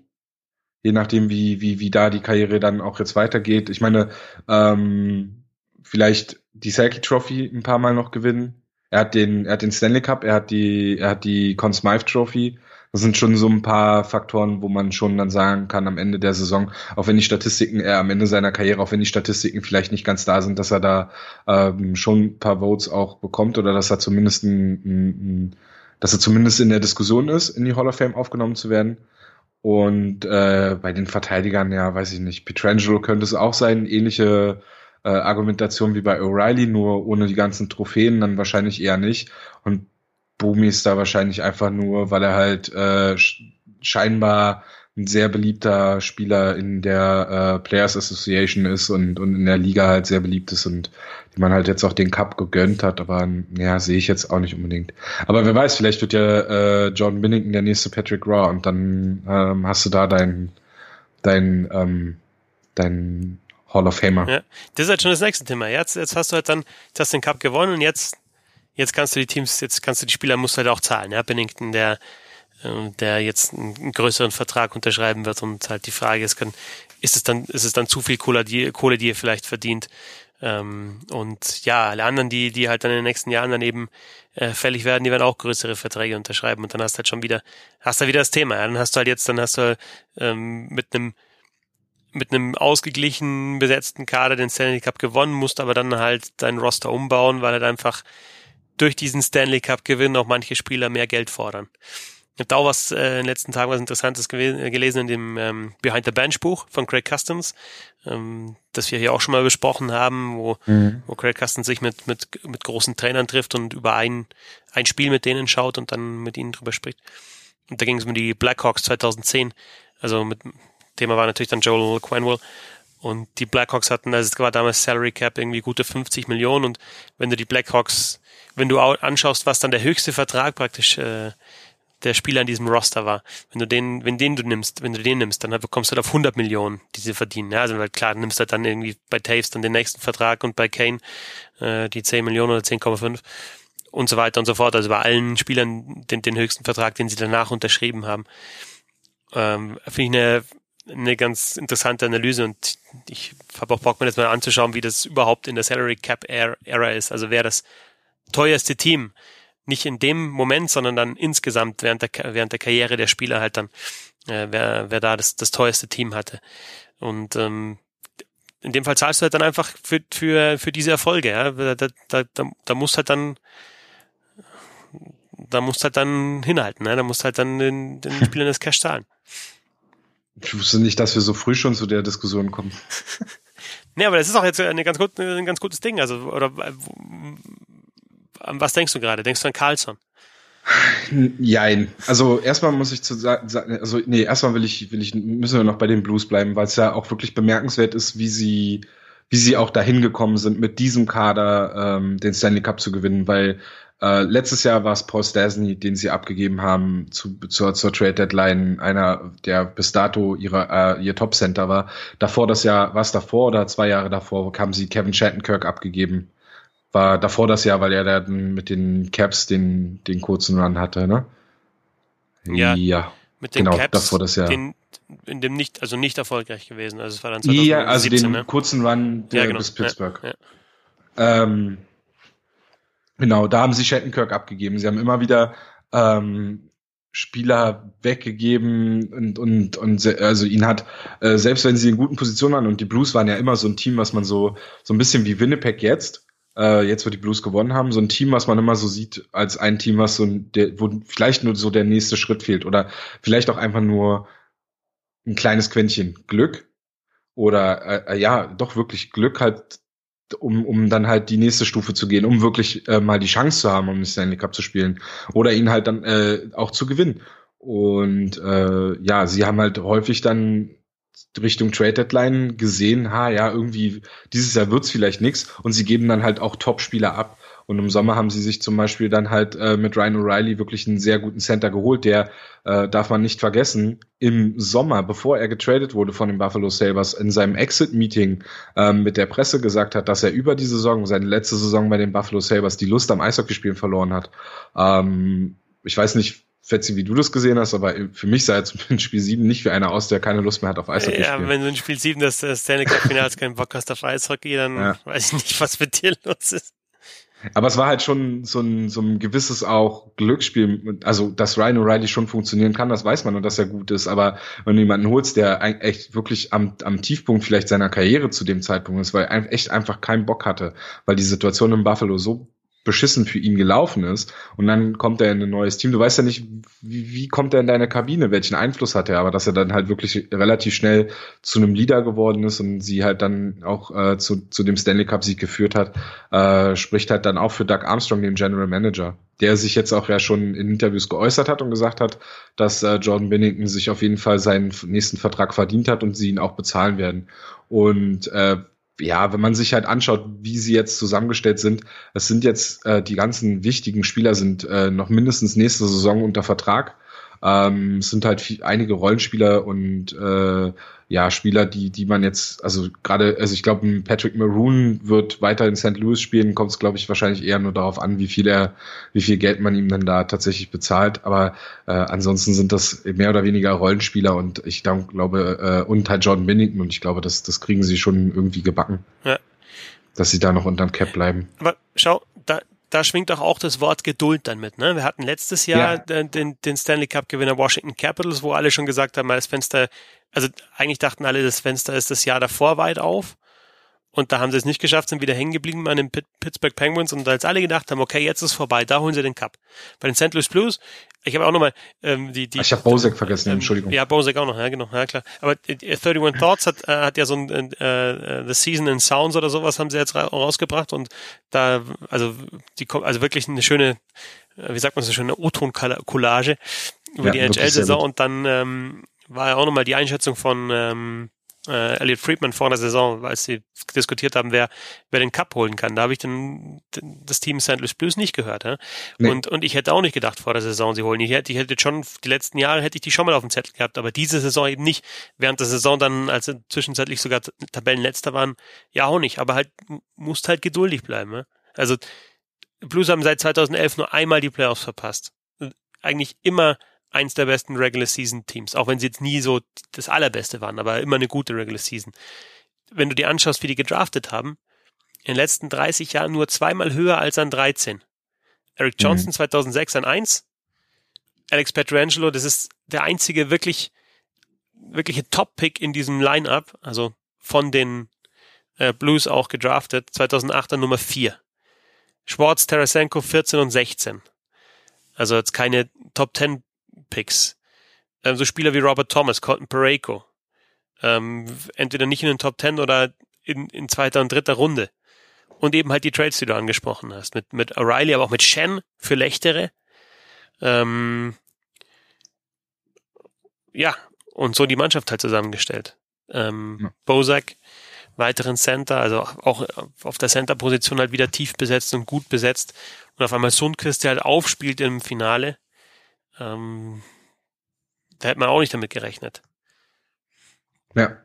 Je nachdem, wie, wie, wie da die Karriere dann auch jetzt weitergeht. Ich meine, ähm, vielleicht die Selkie Trophy ein paar Mal noch gewinnen. Er hat den, er hat den Stanley Cup, er hat die, er hat die Conn Smythe Trophy das sind schon so ein paar Faktoren, wo man schon dann sagen kann am Ende der Saison, auch wenn die Statistiken, er äh, am Ende seiner Karriere, auch wenn die Statistiken vielleicht nicht ganz da sind, dass er da ähm, schon ein paar Votes auch bekommt oder dass er zumindest ein, ein, ein dass er zumindest in der Diskussion ist, in die Hall of Fame aufgenommen zu werden. Und äh, bei den Verteidigern, ja, weiß ich nicht, Petrangelo könnte es auch sein, ähnliche äh, Argumentation wie bei O'Reilly, nur ohne die ganzen Trophäen, dann wahrscheinlich eher nicht. Und Bumi ist da wahrscheinlich einfach nur, weil er halt äh, scheinbar ein sehr beliebter Spieler in der äh, Players Association ist und, und in der Liga halt sehr beliebt ist und die man halt jetzt auch den Cup gegönnt hat, aber ja, sehe ich jetzt auch nicht unbedingt. Aber wer weiß, vielleicht wird ja äh, John Binnington der nächste Patrick Raw und dann ähm, hast du da dein, dein, ähm, dein Hall of Famer. Ja, das ist halt schon das nächste Thema. Jetzt, jetzt hast du halt dann, jetzt hast den Cup gewonnen und jetzt jetzt kannst du die Teams, jetzt kannst du die Spieler musst halt auch zahlen. Ja, Bennington, der, äh, der jetzt einen größeren Vertrag unterschreiben wird und halt die Frage ist, kann, ist es dann, ist es dann zu viel Kohle, die, Kohle, die ihr vielleicht verdient? Ähm, und ja, alle anderen, die, die halt dann in den nächsten Jahren dann eben äh, fällig werden, die werden auch größere Verträge unterschreiben und dann hast du halt schon wieder, hast du wieder das Thema. Ja? Dann hast du halt jetzt, dann hast du ähm, mit einem mit einem ausgeglichen besetzten Kader den Stanley Cup gewonnen, musst aber dann halt deinen Roster umbauen, weil halt einfach durch diesen Stanley Cup Gewinn auch manche Spieler mehr Geld fordern. Ich habe da auch was äh, in den letzten Tagen was Interessantes gewesen, gelesen in dem ähm, Behind the Bench Buch von Craig Customs, ähm, das wir hier auch schon mal besprochen haben, wo, mhm. wo Craig Customs sich mit, mit, mit großen Trainern trifft und über ein, ein Spiel mit denen schaut und dann mit ihnen drüber spricht. Und da ging es um die Blackhawks 2010. Also mit Thema war natürlich dann Joel Quenwell. Und die Blackhawks hatten, also es war damals Salary Cap irgendwie gute 50 Millionen und wenn du die Blackhawks, wenn du anschaust, was dann der höchste Vertrag praktisch äh, der Spieler in diesem Roster war. Wenn du den, wenn den du nimmst, wenn du den nimmst, dann kommst du halt auf 100 Millionen, die sie verdienen. Ja, also klar, du nimmst halt dann irgendwie bei Taves dann den nächsten Vertrag und bei Kane äh, die 10 Millionen oder 10,5 und so weiter und so fort. Also bei allen Spielern den, den höchsten Vertrag, den sie danach unterschrieben haben. Ähm, Finde ich eine, eine ganz interessante Analyse und ich habe auch Bock, mir das mal anzuschauen, wie das überhaupt in der Salary Cap Era ist. Also wer das teuerste Team nicht in dem Moment, sondern dann insgesamt während der, während der Karriere der Spieler halt dann, äh, wer, wer da das, das teuerste Team hatte. Und ähm, in dem Fall zahlst du halt dann einfach für, für, für diese Erfolge. Ja? Da, da, da, da musst halt dann da musst halt dann hinhalten, ne? da musst halt dann den, den Spielern das Cash zahlen. Ich wusste nicht, dass wir so früh schon zu der Diskussion kommen. nee, aber das ist auch jetzt eine ganz gut, ein ganz gutes Ding. Also, oder an was denkst du gerade? Denkst du an Carlson? Jein. Also erstmal muss ich zu sagen, also nee, erstmal will ich, will ich, müssen wir noch bei den Blues bleiben, weil es ja auch wirklich bemerkenswert ist, wie sie, wie sie auch dahin gekommen sind, mit diesem Kader ähm, den Stanley Cup zu gewinnen, weil äh, letztes Jahr war es Paul Stasny, den sie abgegeben haben zu, zur, zur Trade Deadline, einer, der bis dato ihre, äh, ihr Top Center war. Davor das Jahr, was davor oder zwei Jahre davor, haben sie Kevin Shattenkirk abgegeben war davor das Jahr, weil er dann mit den Caps den, den kurzen Run hatte, ne? Ja. ja. Mit den genau, Caps, davor das Jahr. Den, in dem nicht, also nicht erfolgreich gewesen. Also es war dann 2017, Ja, also den ne? kurzen Run der, ja, genau. bis Pittsburgh. Ja, ja. Ähm, genau, da haben sie Shattenkirk abgegeben. Sie haben immer wieder ähm, Spieler weggegeben und, und, und also ihn hat, äh, selbst wenn sie in guten Positionen waren und die Blues waren ja immer so ein Team, was man so, so ein bisschen wie Winnipeg jetzt, äh, jetzt wo die Blues gewonnen haben, so ein Team, was man immer so sieht, als ein Team, was so ein, der, wo vielleicht nur so der nächste Schritt fehlt oder vielleicht auch einfach nur ein kleines Quäntchen Glück oder äh, äh, ja, doch wirklich Glück halt, um, um dann halt die nächste Stufe zu gehen, um wirklich äh, mal die Chance zu haben, um den Stanley Cup zu spielen oder ihn halt dann äh, auch zu gewinnen. Und äh, ja, sie haben halt häufig dann Richtung Trade Deadline gesehen, ha, ja, irgendwie dieses Jahr wird's vielleicht nix und sie geben dann halt auch Top-Spieler ab. Und im Sommer haben sie sich zum Beispiel dann halt äh, mit Ryan O'Reilly wirklich einen sehr guten Center geholt, der, äh, darf man nicht vergessen, im Sommer, bevor er getradet wurde von den Buffalo Sabres, in seinem Exit-Meeting ähm, mit der Presse gesagt hat, dass er über die Saison, seine letzte Saison bei den Buffalo Sabres, die Lust am Eishockeyspielen verloren hat. Ähm, ich weiß nicht, Fetzi, wie du das gesehen hast, aber für mich sah jetzt in Spiel 7 nicht wie einer aus, der keine Lust mehr hat auf Eishockey. Ja, spielen. wenn du in Spiel 7 das Stanley Cup Finale hast, keinen Bock hast auf Eishockey, dann ja. weiß ich nicht, was mit dir los ist. Aber es war halt schon so ein, so ein gewisses auch Glücksspiel. Also, dass Ryan O'Reilly schon funktionieren kann, das weiß man und dass er gut ist. Aber wenn du jemanden holst, der echt wirklich am, am Tiefpunkt vielleicht seiner Karriere zu dem Zeitpunkt ist, weil er echt einfach keinen Bock hatte, weil die Situation in Buffalo so beschissen für ihn gelaufen ist und dann kommt er in ein neues Team. Du weißt ja nicht, wie, wie kommt er in deine Kabine, welchen Einfluss hat er, aber dass er dann halt wirklich relativ schnell zu einem Leader geworden ist und sie halt dann auch äh, zu, zu dem Stanley Cup Sieg geführt hat, äh, spricht halt dann auch für Doug Armstrong, den General Manager, der sich jetzt auch ja schon in Interviews geäußert hat und gesagt hat, dass äh, Jordan Bennington sich auf jeden Fall seinen nächsten Vertrag verdient hat und sie ihn auch bezahlen werden. Und äh, ja, wenn man sich halt anschaut, wie sie jetzt zusammengestellt sind, es sind jetzt äh, die ganzen wichtigen Spieler sind äh, noch mindestens nächste Saison unter Vertrag. Ähm, es sind halt viel, einige Rollenspieler und äh, ja, Spieler, die, die man jetzt, also gerade, also ich glaube, Patrick Maroon wird weiter in St. Louis spielen, kommt es, glaube ich, wahrscheinlich eher nur darauf an, wie viel er, wie viel Geld man ihm dann da tatsächlich bezahlt. Aber äh, ansonsten sind das mehr oder weniger Rollenspieler und ich glaube, äh, und halt Jordan Bennington und ich glaube, das, das kriegen sie schon irgendwie gebacken. Ja. Dass sie da noch unterm Cap bleiben. Aber schau, da, da schwingt doch auch das Wort Geduld dann mit. Ne? Wir hatten letztes Jahr ja. den, den Stanley Cup Gewinner Washington Capitals, wo alle schon gesagt haben, das Fenster, also eigentlich dachten alle, das Fenster ist das Jahr davor weit auf. Und da haben sie es nicht geschafft, sind wieder hängen geblieben an den Pittsburgh Penguins und als alle gedacht haben, okay, jetzt ist vorbei, da holen sie den Cup. Bei den St. Louis Blues, ich habe auch nochmal ähm, die, die. Ich habe Bosek vergessen, ähm, Entschuldigung. Ja, Bosek auch noch, ja genau, ja klar. Aber äh, 31 Thoughts hat, äh, hat ja so ein äh, äh, The Season in Sounds oder sowas haben sie jetzt ra rausgebracht und da, also die also wirklich eine schöne, äh, wie sagt man so, eine schöne O-Ton-Collage über ja, die NHL-Saison und dann ähm, war ja auch nochmal die Einschätzung von ähm, äh, Elliot Friedman vor der Saison, als sie diskutiert haben, wer, wer den Cup holen kann. Da habe ich dann das Team St. Louis Blues nicht gehört. Ja? Nee. Und, und ich hätte auch nicht gedacht vor der Saison, sie holen. Ich hätte, ich hätte schon, die letzten Jahre hätte ich die schon mal auf dem Zettel gehabt, aber diese Saison eben nicht. Während der Saison dann, als sie zwischenzeitlich sogar Tabellenletzter waren, ja auch nicht. Aber halt, musst halt geduldig bleiben. Ja? Also, Blues haben seit 2011 nur einmal die Playoffs verpasst. Eigentlich immer eins der besten Regular Season Teams, auch wenn sie jetzt nie so das allerbeste waren, aber immer eine gute Regular Season. Wenn du dir anschaust, wie die gedraftet haben, in den letzten 30 Jahren nur zweimal höher als an 13. Eric Johnson mhm. 2006 an 1, Alex Petrangelo, das ist der einzige wirklich wirkliche Top-Pick in diesem Line-Up, also von den äh, Blues auch gedraftet, 2008 an Nummer 4. Schwartz, Tarasenko 14 und 16. Also jetzt keine Top 10 Picks. Ähm, so Spieler wie Robert Thomas, Colton Pareko. Ähm, entweder nicht in den Top Ten oder in, in zweiter und dritter Runde. Und eben halt die Trades, die du angesprochen hast. Mit, mit O'Reilly, aber auch mit Shen für Lechtere. Ähm, ja, und so die Mannschaft halt zusammengestellt. Ähm, ja. Bozak, weiteren Center, also auch auf der Center-Position halt wieder tief besetzt und gut besetzt. Und auf einmal Sundquist, der halt aufspielt im Finale. Ähm, da hätte man auch nicht damit gerechnet. Ja.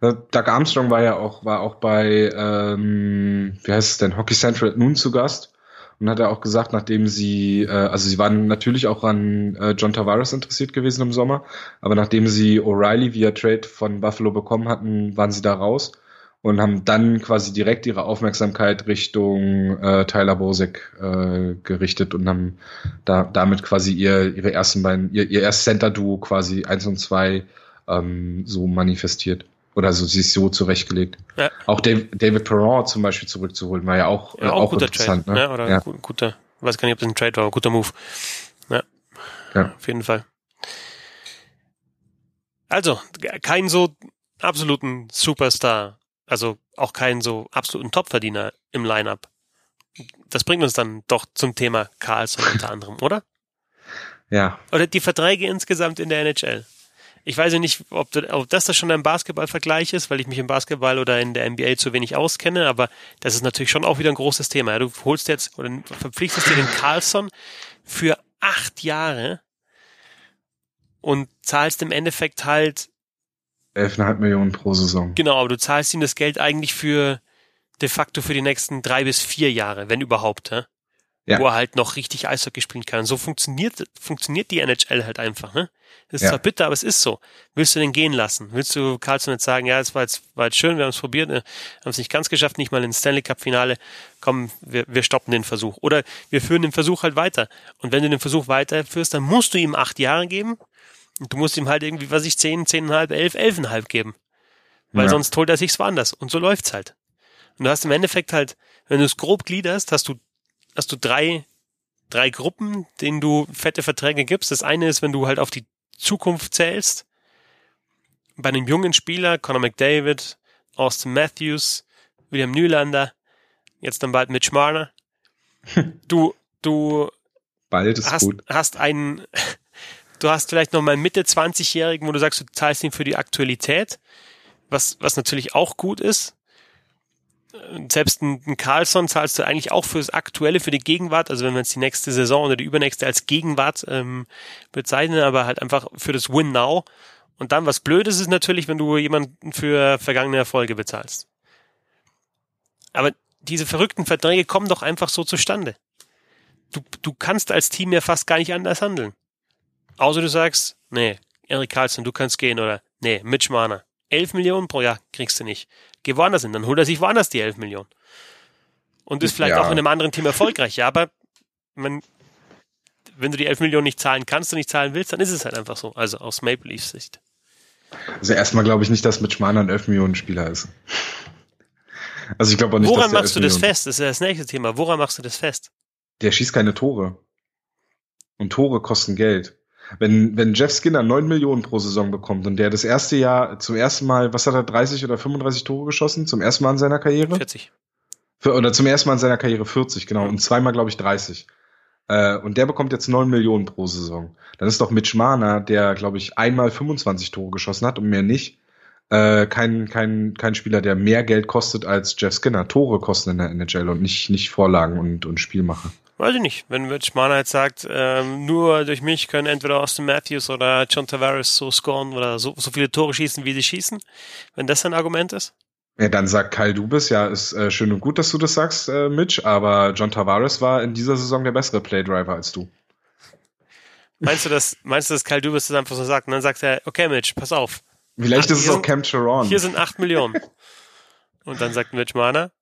Äh, Doug Armstrong war ja auch, war auch bei, ähm, wie heißt es denn, Hockey Central nun zu Gast und hat er auch gesagt, nachdem sie, äh, also sie waren natürlich auch an äh, John Tavares interessiert gewesen im Sommer, aber nachdem sie O'Reilly via Trade von Buffalo bekommen hatten, waren sie da raus und haben dann quasi direkt ihre Aufmerksamkeit Richtung äh, Tyler Bosek äh, gerichtet und haben da damit quasi ihr ihre ersten beiden ihr, ihr erstes Center Duo quasi eins und zwei ähm, so manifestiert oder so sich so zurechtgelegt. Ja. Auch David, David Perron zum Beispiel zurückzuholen war ja auch ja, äh, auch, auch guter interessant. Trade, ne? Ja, oder ja. guter, weiß gar nicht, ob das ein Trade war, aber guter Move. Ja, ja. auf jeden Fall. Also kein so absoluten Superstar also auch keinen so absoluten Topverdiener im Lineup. Das bringt uns dann doch zum Thema Carlson unter anderem, oder? Ja. Oder die Verträge insgesamt in der NHL. Ich weiß ja nicht, ob, ob das da schon ein Basketballvergleich ist, weil ich mich im Basketball oder in der NBA zu wenig auskenne, aber das ist natürlich schon auch wieder ein großes Thema. Du holst jetzt oder verpflichtest dir den Carlson für acht Jahre und zahlst im Endeffekt halt 11,5 Millionen pro Saison. Genau, aber du zahlst ihm das Geld eigentlich für de facto für die nächsten drei bis vier Jahre, wenn überhaupt, ja? Ja. wo er halt noch richtig Eishockey spielen kann. So funktioniert, funktioniert die NHL halt einfach. Ne? Das ist ja. zwar bitter, aber es ist so. Willst du den gehen lassen? Willst du Carlson jetzt sagen, ja, es war jetzt, war jetzt schön, wir haben es probiert, ne? haben es nicht ganz geschafft, nicht mal ins Stanley Cup Finale, komm, wir, wir stoppen den Versuch. Oder wir führen den Versuch halt weiter. Und wenn du den Versuch weiterführst, dann musst du ihm acht Jahre geben und du musst ihm halt irgendwie, was ich, 10, 10,5, 11, 11,5 geben. Weil ja. sonst holt er sich's woanders. Und so läuft's halt. Und du hast im Endeffekt halt, wenn du es grob gliederst, hast du, hast du drei, drei Gruppen, denen du fette Verträge gibst. Das eine ist, wenn du halt auf die Zukunft zählst. Bei einem jungen Spieler, Conor McDavid, Austin Matthews, William Nylander, jetzt dann bald Mitch Marner. Du, du Bald ist hast, gut. hast einen, Du hast vielleicht noch mal einen Mitte 20-Jährigen, wo du sagst, du zahlst ihn für die Aktualität, was, was natürlich auch gut ist. Selbst ein Carlson zahlst du eigentlich auch fürs Aktuelle, für die Gegenwart. Also wenn wir jetzt die nächste Saison oder die übernächste als Gegenwart ähm, bezeichnen, aber halt einfach für das Win Now. Und dann was Blödes ist natürlich, wenn du jemanden für vergangene Erfolge bezahlst. Aber diese verrückten Verträge kommen doch einfach so zustande. Du, du kannst als Team ja fast gar nicht anders handeln. Außer du sagst, nee, Erik Carlson, du kannst gehen oder nee, Mitch Marner. 11 Millionen pro Jahr kriegst du nicht. Geh woanders hin, dann holt er sich woanders die 11 Millionen. Und ist vielleicht ja. auch in einem anderen Team erfolgreich. Ja, aber man, wenn du die 11 Millionen nicht zahlen kannst und nicht zahlen willst, dann ist es halt einfach so. Also aus Maple Leafs Sicht. Also erstmal glaube ich nicht, dass Mitch Marner ein 11 Millionen Spieler ist. Also ich glaube auch nicht, Woran dass machst du 11 das Millionen- fest? Das ist ja das nächste Thema. Woran machst du das fest? Der schießt keine Tore. Und Tore kosten Geld. Wenn, wenn Jeff Skinner 9 Millionen pro Saison bekommt und der das erste Jahr zum ersten Mal, was hat er, 30 oder 35 Tore geschossen? Zum ersten Mal in seiner Karriere? 40. Für, oder zum ersten Mal in seiner Karriere 40, genau. Und zweimal, glaube ich, 30. Äh, und der bekommt jetzt 9 Millionen pro Saison. Dann ist doch Mitch Marner, der, glaube ich, einmal 25 Tore geschossen hat und mehr nicht, äh, kein, kein, kein Spieler, der mehr Geld kostet als Jeff Skinner. Tore kosten in der NHL und nicht, nicht Vorlagen und, und Spielmacher. Weiß ich nicht. Wenn Rich Mana jetzt sagt, ähm, nur durch mich können entweder Austin Matthews oder John Tavares so scoren oder so, so viele Tore schießen, wie sie schießen, wenn das ein Argument ist. Ja, dann sagt Kyle Dubis, ja, ist äh, schön und gut, dass du das sagst, äh, Mitch, aber John Tavares war in dieser Saison der bessere Playdriver als du. Meinst du, dass, meinst du, dass Kyle Dubas das einfach so sagt? Und dann sagt er, okay, Mitch, pass auf. Vielleicht Ach, ist es auch sind- Cam Charon. Hier sind 8 Millionen. Und dann sagt Mitch Mana,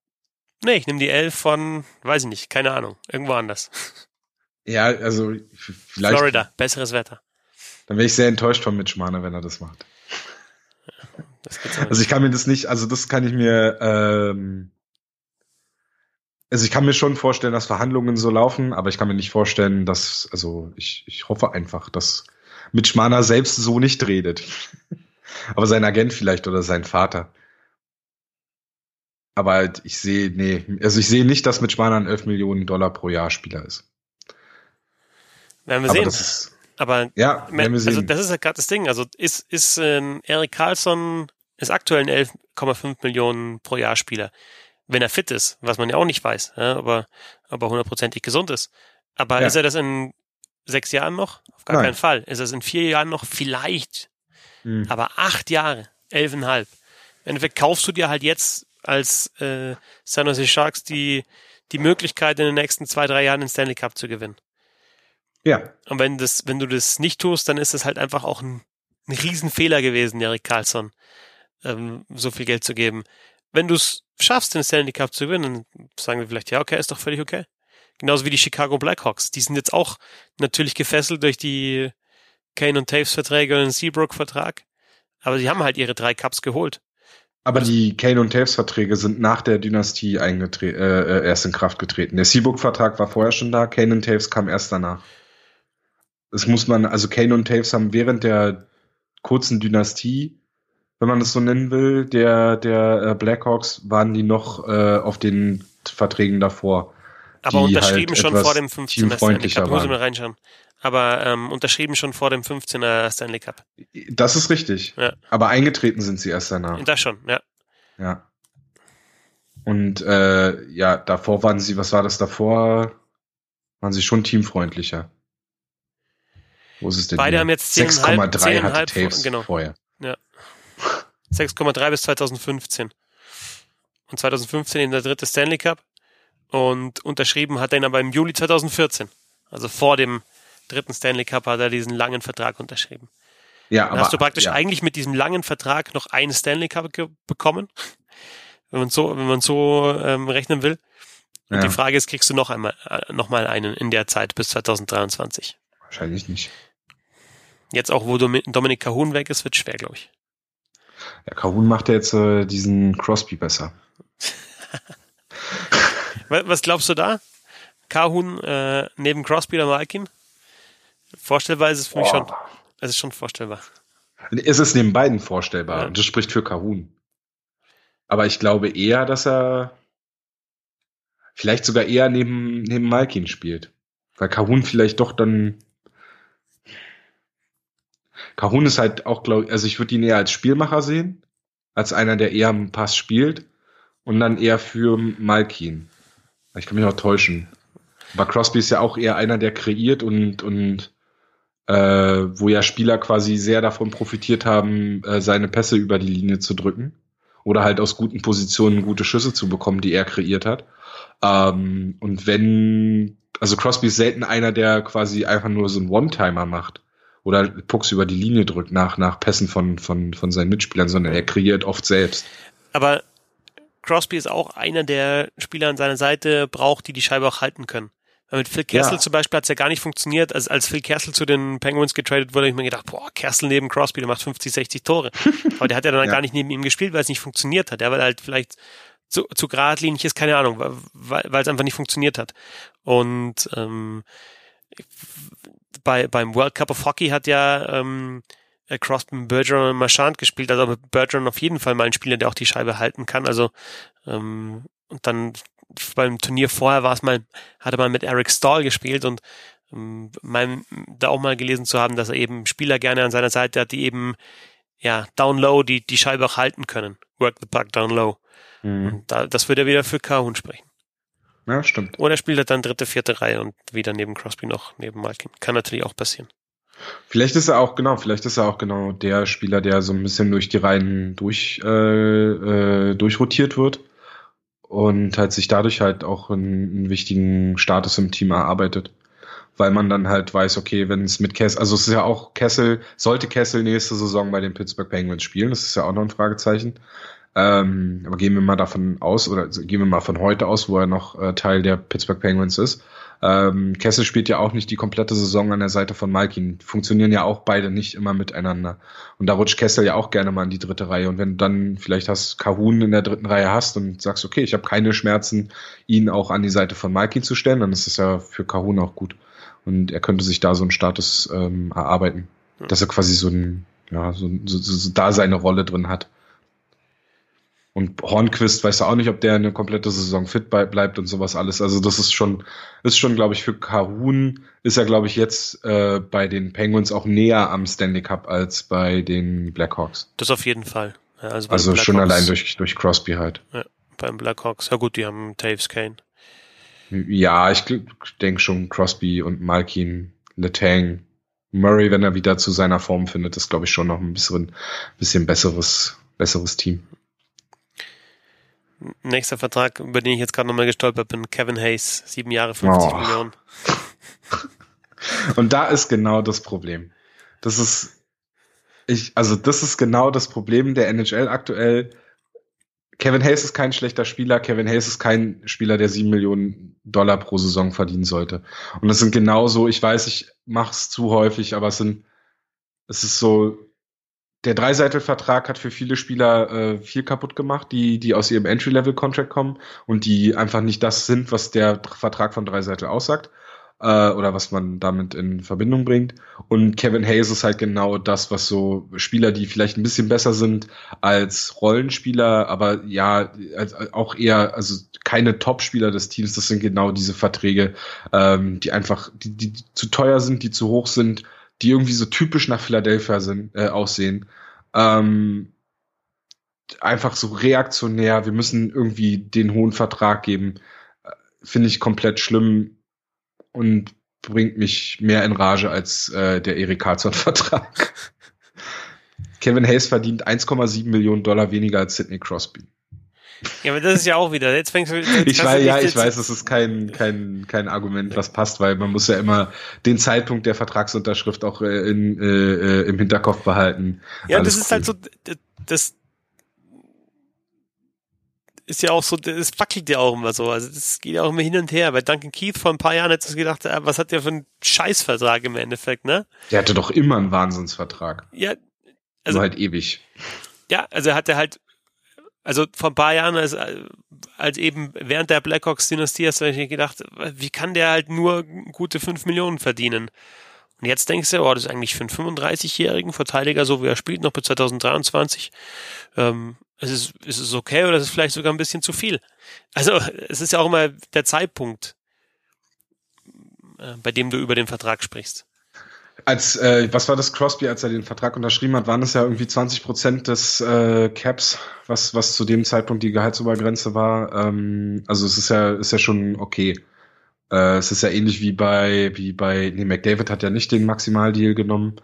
nee, ich nehme die 11 von, weiß ich nicht, keine Ahnung, irgendwo anders. Ja, also vielleicht. Florida, besseres Wetter. Dann wäre ich sehr enttäuscht von Mitch Marner, wenn er das macht. Aber Also ich kann mir das nicht, also das kann ich mir, ähm, also ich kann mir schon vorstellen, dass Verhandlungen so laufen, aber ich kann mir nicht vorstellen, dass, also ich, ich hoffe einfach, dass Mitch Marner selbst so nicht redet. aber sein Agent vielleicht oder sein Vater. Aber halt, ich sehe, nee, also ich sehe nicht, dass Mitch Marner ein 11 Millionen Dollar pro Jahr Spieler ist. werden wir aber sehen. das ist, aber ja, werden wir also sehen. das ist ja gerade das Ding. Also ist, ist ähm, Eric Carlson ist aktuell ein 11,5 Millionen pro Jahr Spieler. Wenn er fit ist, was man ja auch nicht weiß, ja, aber, aber hundertprozentig gesund ist. Aber Ja. ist er das in sechs Jahren noch? Auf gar Nein. keinen Fall. Ist er es in vier Jahren noch? Vielleicht. Hm. Aber acht Jahre, elfeinhalb. Im Endeffekt kaufst du dir halt jetzt als äh, San Jose Sharks die, die Möglichkeit, in den nächsten zwei, drei Jahren den Stanley Cup zu gewinnen. Ja, Und wenn das, wenn du das nicht tust, dann ist es halt einfach auch ein, ein Riesenfehler gewesen, Erik Karlsson, ähm, so viel Geld zu geben. Wenn du es schaffst, den Stanley Cup zu gewinnen, dann sagen wir vielleicht, ja, okay, ist doch völlig okay. Genauso wie die Chicago Blackhawks. Die sind jetzt auch natürlich gefesselt durch die Kane und Taves Verträge und den Seabrook Vertrag. Aber sie haben halt ihre drei Cups geholt. Aber die Kane und Taves Verträge sind nach der Dynastie äh, äh, erst in Kraft getreten. Der Seabook-Vertrag war vorher schon da, Kane und Taves kam erst danach. Das muss man, also Kane und Taves haben während der kurzen Dynastie, wenn man das so nennen will, der, der äh, Blackhawks, waren die noch äh, auf den Verträgen davor. Aber unterschrieben halt schon vor dem 15er Stanley Cup. Muss ich waren. mal reinschauen. Aber ähm, unterschrieben schon vor dem 15er Stanley Cup. Das ist richtig. Ja. Aber eingetreten sind sie erst danach. Das schon, ja. Ja. Und äh, ja, davor waren sie, was war das davor? Waren sie schon teamfreundlicher. Wo ist es denn? Beide hier? haben jetzt 10,5 6,3 hatte 10,5 Taves genau. vorher. 6,3 bis 2015. Und 2015 in der dritte Stanley Cup. Und unterschrieben hat er ihn aber im Juli 2014. Also vor dem dritten Stanley Cup hat er diesen langen Vertrag unterschrieben. Ja, Dann aber hast du praktisch ja. eigentlich mit diesem langen Vertrag noch einen Stanley Cup bekommen. Wenn man so, wenn man so ähm, rechnen will. Und Ja. die Frage ist, kriegst du noch einmal, äh, noch mal einen in der Zeit bis 2023? wahrscheinlich nicht. Jetzt auch, wo Domi- Dominik Cahun weg ist, wird schwer, glaube ich. Ja, Kahun macht ja jetzt äh, diesen Crosby besser. Wa- Was glaubst du da? Kahun äh, neben Crosby oder Malkin? Vorstellbar ist es für mich schon. Boah. Es ist schon vorstellbar. Es ist neben beiden vorstellbar Ja. und das spricht für Kahun. Aber ich glaube eher, dass er vielleicht sogar eher neben, neben Malkin spielt. Weil Kahun vielleicht doch dann. Kahun ist halt auch, glaube ich, also ich würde ihn eher als Spielmacher sehen, als einer, der eher einen Pass spielt und dann eher für Malkin. Ich kann mich auch täuschen. Aber Crosby ist ja auch eher einer, der kreiert und, und äh, wo ja Spieler quasi sehr davon profitiert haben, äh, seine Pässe über die Linie zu drücken oder halt aus guten Positionen gute Schüsse zu bekommen, die er kreiert hat. Ähm, und wenn, also Crosby ist selten einer, der quasi einfach nur so einen One-Timer macht oder Pucks über die Linie drückt nach, nach Pässen von, von, von seinen Mitspielern, sondern er kreiert oft selbst. Aber Crosby ist auch einer der Spieler an seiner Seite braucht, die die Scheibe auch halten können. Weil mit Phil Kessel Ja. zum Beispiel hat es ja gar nicht funktioniert. Also als Phil Kessel zu den Penguins getradet wurde, habe ich mir gedacht, boah, Kessel neben Crosby, der macht 50, 60 Tore. Aber der hat ja dann Ja. gar nicht neben ihm gespielt, weil es nicht funktioniert hat. Ja, weil er halt vielleicht zu, zu geradlinig ist, keine Ahnung, weil, weil es einfach nicht funktioniert hat. Und ähm, bei, beim World Cup of Hockey hat ja ähm, Crosby, Bergeron und Marchand gespielt, also Bergeron auf jeden Fall mal ein Spieler, der auch die Scheibe halten kann. Also ähm, und dann beim Turnier vorher war es mal, hatte man mit Eric Stahl gespielt und ähm, mein, da auch mal gelesen zu haben, dass er eben Spieler gerne an seiner Seite hat, die eben ja down low die die Scheibe auch halten können. Work the puck down low. Mhm. Und da, das würde wieder für Kahun sprechen. Ja, stimmt. Oder spielt er dann dritte, vierte Reihe und wieder neben Crosby noch neben Malkin. Kann natürlich auch passieren. Vielleicht ist er auch genau, vielleicht ist er auch genau der Spieler, der so ein bisschen durch die Reihen durch äh, äh, durchrotiert wird und halt sich dadurch halt auch einen, einen wichtigen Status im Team erarbeitet. Weil man dann halt weiß, okay, wenn es mit Kessel, also es ist ja auch Kessel, sollte Kessel nächste Saison bei den Pittsburgh Penguins spielen, das ist ja auch noch ein Fragezeichen. Ähm, aber gehen wir mal davon aus, oder gehen wir mal von heute aus, wo er noch äh, Teil der Pittsburgh Penguins ist. Ähm, Kessel spielt ja auch nicht die komplette Saison an der Seite von Malkin. Funktionieren ja auch beide nicht immer miteinander. Und da rutscht Kessel ja auch gerne mal in die dritte Reihe. Und wenn du dann vielleicht hast Kahun in der dritten Reihe hast und sagst, okay, ich habe keine Schmerzen, ihn auch an die Seite von Malkin zu stellen, dann ist das ja für Kahun auch gut. Und er könnte sich da so einen Status ähm, erarbeiten. Dass er quasi so ein, ja, so, so, so da seine Rolle drin hat. Und Hornquist weiß ja auch nicht, ob der eine komplette Saison fit bleibt und sowas alles. Also das ist schon, ist schon, glaube ich, für Karun ist er, glaube ich, jetzt äh, bei den Penguins auch näher am Stanley Cup als bei den Blackhawks. Das auf jeden Fall. Ja, also also schon allein durch, durch Crosby halt. Ja, beim Blackhawks. Ja gut, die haben Taves Kane. Ja, ich denke schon Crosby und Malkin, Letang, Murray, wenn er wieder zu seiner Form findet, ist, glaube ich, schon noch ein bisschen, bisschen besseres, besseres Team. Nächster Vertrag, über den ich jetzt gerade nochmal gestolpert bin, Kevin Hayes, sieben Jahre, 50 oh. Millionen. Und da ist genau das Problem. Das ist, ich, also das ist genau das Problem der NHL aktuell. Kevin Hayes ist kein schlechter Spieler. Kevin Hayes ist kein Spieler, der sieben Millionen Dollar pro Saison verdienen sollte. Und das sind genauso, ich weiß, ich mache es zu häufig, aber es sind, es ist so, der Dreiseitel-Vertrag hat für viele Spieler äh, viel kaputt gemacht, die, die aus ihrem Entry-Level-Contract kommen und die einfach nicht das sind, was der Vertrag von Dreiseitel aussagt äh, oder was man damit in Verbindung bringt. Und Kevin Hayes ist halt genau das, was so Spieler, die vielleicht ein bisschen besser sind als Rollenspieler, aber ja, als, auch eher, also keine Top-Spieler des Teams, das sind genau diese Verträge, ähm, die einfach, die, die, zu teuer sind, die zu hoch sind die irgendwie so typisch nach Philadelphia sind, äh, aussehen. Ähm, einfach so reaktionär, wir müssen irgendwie den hohen Vertrag geben, äh, finde ich komplett schlimm und bringt mich mehr in Rage als äh, der Erik Karlsson-Vertrag. Kevin Hayes verdient 1,7 Millionen Dollar weniger als Sidney Crosby. Ja, aber das ist ja auch wieder. Jetzt fängst du. Jetzt ich weiß, ja, ich weiß, es ist kein, kein, kein Argument, was passt, weil man muss ja immer den Zeitpunkt der Vertragsunterschrift auch äh, in, äh, im Hinterkopf behalten. Ja, Alles das ist halt cool. halt so, das ist ja auch so, das wackelt ja auch immer so. Also das geht ja auch immer hin und her. Bei Duncan Keith vor ein paar Jahren hättest du gedacht, äh, was hat der für einen Scheißvertrag im Endeffekt, ne? Der hatte doch immer einen Wahnsinnsvertrag. Ja. Also Nur halt ewig. Ja, also er hatte halt also vor ein paar Jahren, als, als eben während der Blackhawks-Dynastie, hast du eigentlich gedacht, wie kann der halt nur gute 5 Millionen verdienen? Und jetzt denkst du, oh, das ist eigentlich für einen 35-jährigen Verteidiger, so wie er spielt, noch bis 2023, ähm, es ist, ist es okay oder ist es vielleicht sogar ein bisschen zu viel? Also es ist ja auch immer der Zeitpunkt, äh, bei dem du über den Vertrag sprichst als äh, was war das Crosby, als er den Vertrag unterschrieben hat, waren es ja irgendwie 20 Prozent des äh, Caps, was was zu dem Zeitpunkt die Gehaltsobergrenze war. Ähm, also es ist ja ist ja schon okay. Äh, es ist ja ähnlich wie bei wie bei nee McDavid hat ja nicht den Maximaldeal genommen.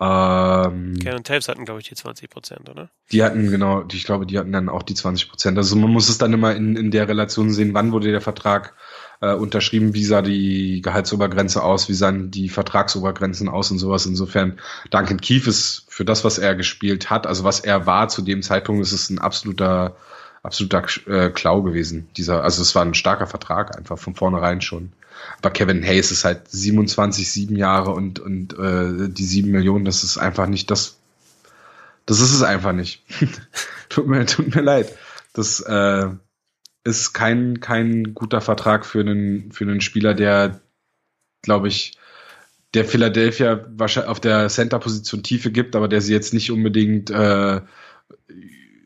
Ähm, Ken und Taves hatten glaube ich die 20 Prozent, oder? Die hatten genau, die, ich glaube, die hatten dann auch die 20 Prozent. Also man muss es dann immer in in der Relation sehen, wann wurde der Vertrag äh, unterschrieben, wie sah die Gehaltsobergrenze aus, wie sahen die Vertragsobergrenzen aus und sowas. Insofern, Duncan Keith ist für das, was er gespielt hat, also was er war zu dem Zeitpunkt, ist es ein absoluter, absoluter äh, Klau gewesen. Dieser, also es war ein starker Vertrag, einfach von vornherein schon. Aber Kevin Hayes ist halt 27, sieben Jahre und, und äh, die sieben Millionen, das ist einfach nicht das. Das ist es einfach nicht. tut, mir, tut mir leid. Das, äh, ist kein, kein guter Vertrag für einen, für einen Spieler, der, glaube ich, der Philadelphia wahrscheinlich auf der Center-Position Tiefe gibt, aber der sie jetzt nicht unbedingt äh,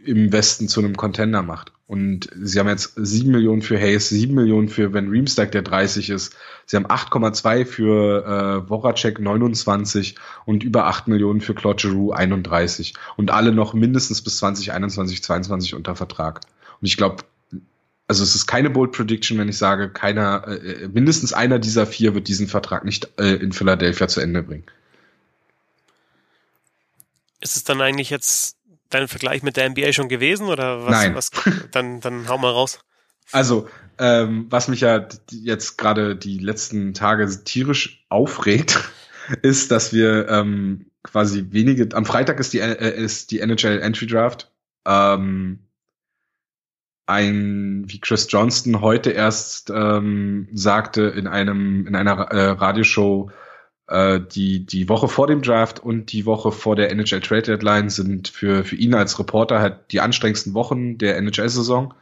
im Westen zu einem Contender macht. Und sie haben jetzt sieben Millionen für Hayes, sieben Millionen für Van Riemsdyk, der 30 ist. Sie haben 8,2 für äh, Voracek 29 und über 8 Millionen für Claude Giroux 31. Und alle noch mindestens bis 2021, 22 unter Vertrag. Und ich glaube, also es ist keine Bold Prediction, wenn ich sage, keiner, äh, mindestens einer dieser vier wird diesen Vertrag nicht äh, in Philadelphia zu Ende bringen. Ist es dann eigentlich jetzt dein Vergleich mit der NBA schon gewesen oder was? Nein. was dann, dann hau mal raus. Also, ähm, was mich ja jetzt gerade die letzten Tage tierisch aufregt, ist, dass wir ähm, quasi wenige. Am Freitag ist die, äh, ist die NHL Entry Draft. Ähm, ein, wie Chris Johnston heute erst ähm, sagte in einem in einer äh, Radioshow, äh, die die Woche vor dem Draft und die Woche vor der NHL Trade Deadline sind für für ihn als Reporter halt die anstrengendsten Wochen der NHL-Saison.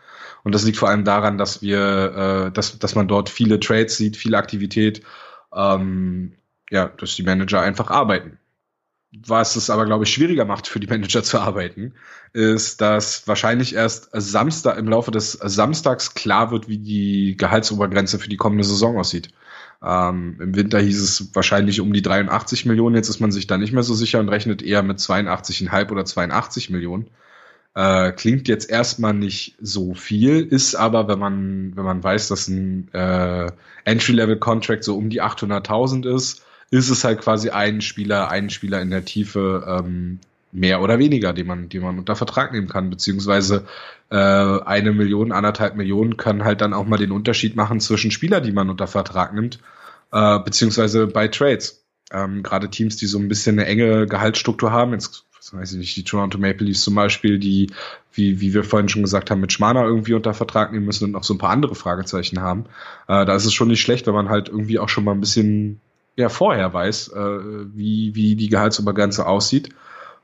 Und das liegt vor allem daran, dass wir, äh, dass dass man dort viele Trades sieht, viele Aktivität, ähm, ja, dass die Manager einfach arbeiten was es aber, glaube ich, schwieriger macht für die Manager zu arbeiten, ist, dass wahrscheinlich erst Samstag, im Laufe des Samstags klar wird, wie die Gehaltsobergrenze für die kommende Saison aussieht. Ähm, Im Winter hieß es wahrscheinlich um die 83 Millionen, jetzt ist man sich da nicht mehr so sicher und rechnet eher mit 82,5 oder 82 Millionen. Äh, klingt jetzt erstmal nicht so viel, ist aber, wenn man, wenn man weiß, dass ein äh, Entry-Level-Contract so um die 800.000 ist, ist es halt quasi ein Spieler, ein Spieler in der Tiefe ähm, mehr oder weniger, den man, den man unter Vertrag nehmen kann, beziehungsweise äh, eine Million, anderthalb Millionen kann halt dann auch mal den Unterschied machen zwischen Spieler, die man unter Vertrag nimmt, äh, beziehungsweise bei Trades. Ähm, Gerade Teams, die so ein bisschen eine enge Gehaltsstruktur haben, jetzt weiß ich nicht, die Toronto Maple Leafs zum Beispiel, die, wie, wie wir vorhin schon gesagt haben, mit Schmana irgendwie unter Vertrag nehmen müssen und noch so ein paar andere Fragezeichen haben. Äh, da ist es schon nicht schlecht, wenn man halt irgendwie auch schon mal ein bisschen ja vorher weiß, äh, wie, wie die Gehaltsobergrenze aussieht.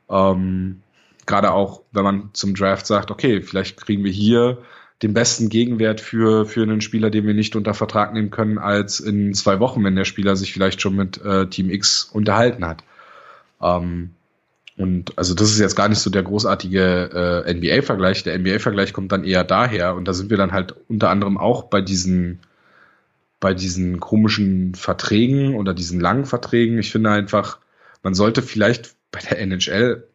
Ähm, Gerade auch, wenn man zum Draft sagt, okay, vielleicht kriegen wir hier den besten Gegenwert für, für einen Spieler, den wir nicht unter Vertrag nehmen können, als in zwei Wochen, wenn der Spieler sich vielleicht schon mit äh, Team X unterhalten hat. Ähm, und also das ist jetzt gar nicht so der großartige äh, NBA-Vergleich. Der NBA-Vergleich kommt dann eher daher und da sind wir dann halt unter anderem auch bei diesen bei diesen komischen Verträgen oder diesen langen Verträgen. Ich finde einfach, man sollte vielleicht bei der NHL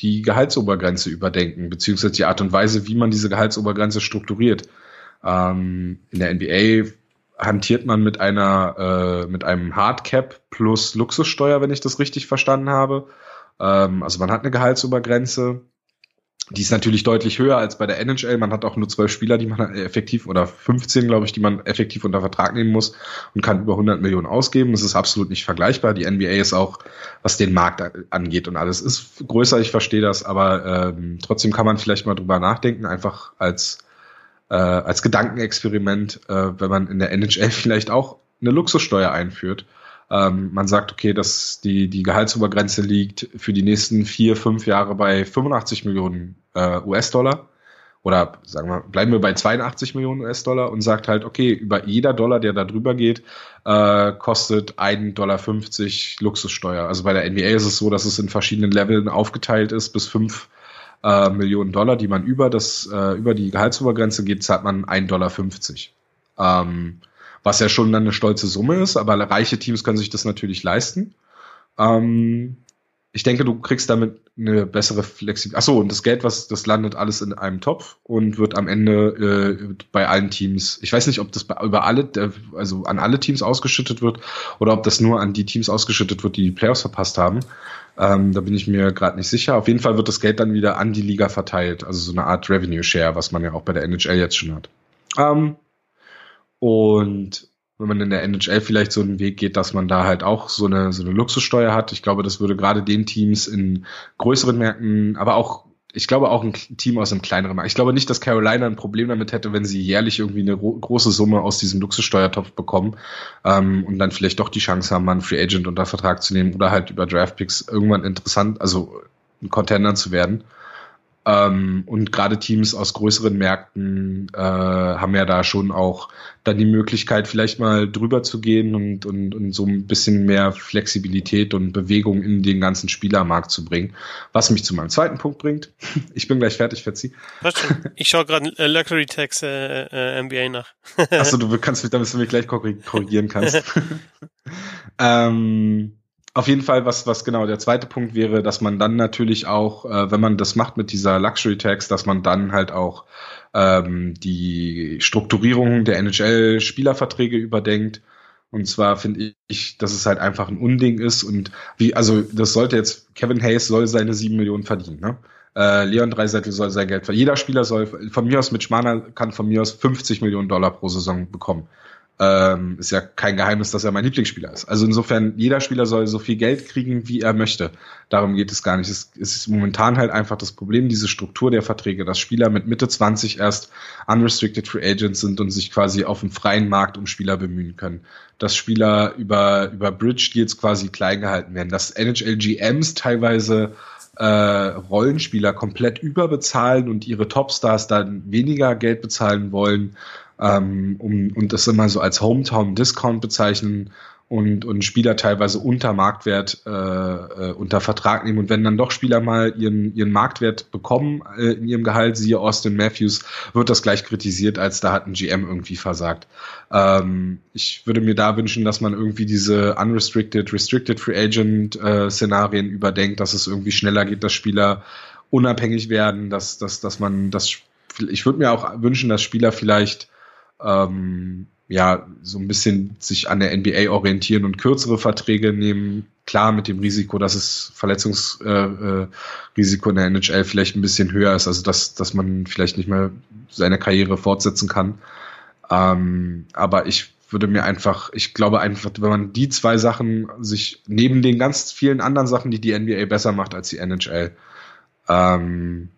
die Gehaltsobergrenze überdenken, beziehungsweise die Art und Weise, wie man diese Gehaltsobergrenze strukturiert. Ähm, in der NBA hantiert man mit einer äh, mit einem Hardcap plus Luxussteuer, wenn ich das richtig verstanden habe. Ähm, also man hat eine Gehaltsobergrenze die ist natürlich deutlich höher als bei der NHL. Man hat auch nur zwölf Spieler, die man effektiv oder 15, glaube ich, die man effektiv unter Vertrag nehmen muss und kann über 100 Millionen ausgeben. Das ist absolut nicht vergleichbar. Die NBA ist auch, was den Markt angeht und alles, ist größer. Ich verstehe das, aber ähm, trotzdem kann man vielleicht mal drüber nachdenken, einfach als äh, als Gedankenexperiment, äh, wenn man in der NHL vielleicht auch eine Luxussteuer einführt ähm, man sagt, okay, dass die, die Gehaltsobergrenze liegt für die nächsten vier, fünf Jahre bei 85 Millionen äh, US-Dollar. Oder sagen wir, bleiben wir bei 82 Millionen US-Dollar und sagt halt, okay, über jeder Dollar, der da drüber geht, äh, kostet 1,50 Dollar Luxussteuer. Also bei der NBA ist es so, dass es in verschiedenen Leveln aufgeteilt ist, bis 5 äh, Millionen Dollar, die man über das, äh, über die Gehaltsobergrenze geht, zahlt man 1,50 Dollar. Ähm, was ja schon dann eine stolze Summe ist, aber reiche Teams können sich das natürlich leisten. Ähm, ich denke, du kriegst damit eine bessere Flexibilität. Achso, und das Geld, was das landet alles in einem Topf und wird am Ende äh, bei allen Teams. Ich weiß nicht, ob das über alle, also an alle Teams ausgeschüttet wird oder ob das nur an die Teams ausgeschüttet wird, die die Playoffs verpasst haben. Ähm, da bin ich mir gerade nicht sicher. Auf jeden Fall wird das Geld dann wieder an die Liga verteilt, also so eine Art Revenue Share, was man ja auch bei der NHL jetzt schon hat. Ähm, und wenn man in der NHL vielleicht so einen Weg geht, dass man da halt auch so eine, so eine Luxussteuer hat. Ich glaube, das würde gerade den Teams in größeren Märkten, aber auch, ich glaube auch ein Team aus einem kleineren Markt. Ich glaube nicht, dass Carolina ein Problem damit hätte, wenn sie jährlich irgendwie eine große Summe aus diesem Luxussteuertopf bekommen ähm, und dann vielleicht doch die Chance haben, mal einen Free Agent unter Vertrag zu nehmen oder halt über Draftpicks irgendwann interessant, also ein Contender zu werden. Ähm, und gerade Teams aus größeren Märkten äh, haben ja da schon auch dann die Möglichkeit, vielleicht mal drüber zu gehen und, und, und so ein bisschen mehr Flexibilität und Bewegung in den ganzen Spielermarkt zu bringen. Was mich zu meinem zweiten Punkt bringt. Ich bin gleich fertig, Verzi. Ich schaue gerade äh, Luxury Tax äh, äh, MBA nach. Achso, du kannst mich, damit du mich gleich korrigieren kannst. ähm, auf jeden Fall, was, was genau der zweite Punkt wäre, dass man dann natürlich auch, äh, wenn man das macht mit dieser Luxury Tax, dass man dann halt auch ähm, die Strukturierung der NHL-Spielerverträge überdenkt. Und zwar finde ich, dass es halt einfach ein Unding ist und wie, also das sollte jetzt, Kevin Hayes soll seine sieben Millionen verdienen, ne? Äh, Leon Dreiseitel soll sein Geld verdienen. Jeder Spieler soll, von mir aus mit Schmaner kann von mir aus 50 Millionen Dollar pro Saison bekommen. Ähm, ist ja kein Geheimnis, dass er mein Lieblingsspieler ist. Also insofern, jeder Spieler soll so viel Geld kriegen, wie er möchte. Darum geht es gar nicht. Es, ist momentan halt einfach das Problem, diese Struktur der Verträge, dass Spieler mit Mitte 20 erst unrestricted free agents sind und sich quasi auf dem freien Markt um Spieler bemühen können. Dass Spieler über, über Bridge Deals quasi klein gehalten werden. Dass NHL GMs teilweise äh, Rollenspieler komplett überbezahlen und ihre Topstars dann weniger Geld bezahlen wollen ähm, um, und das immer so als Hometown-Discount bezeichnen und, und Spieler teilweise unter Marktwert äh, äh, unter Vertrag nehmen. Und wenn dann doch Spieler mal ihren, ihren Marktwert bekommen äh, in ihrem Gehalt, siehe Austin Matthews, wird das gleich kritisiert, als da hat ein GM irgendwie versagt. Ähm, ich würde mir da wünschen, dass man irgendwie diese unrestricted, restricted free agent äh, Szenarien überdenkt, dass es irgendwie schneller geht, dass Spieler unabhängig werden, dass, dass, dass man das ich würde mir auch wünschen, dass Spieler vielleicht ähm, ja, so ein bisschen sich an der NBA orientieren und kürzere Verträge nehmen. Klar, mit dem Risiko, dass es Verletzungsrisiko äh, äh, in der NHL vielleicht ein bisschen höher ist, also dass, dass man vielleicht nicht mehr seine Karriere fortsetzen kann. Ähm, aber ich würde mir einfach, ich glaube einfach, wenn man die zwei Sachen sich neben den ganz vielen anderen Sachen, die die NBA besser macht als die NHL, ähm,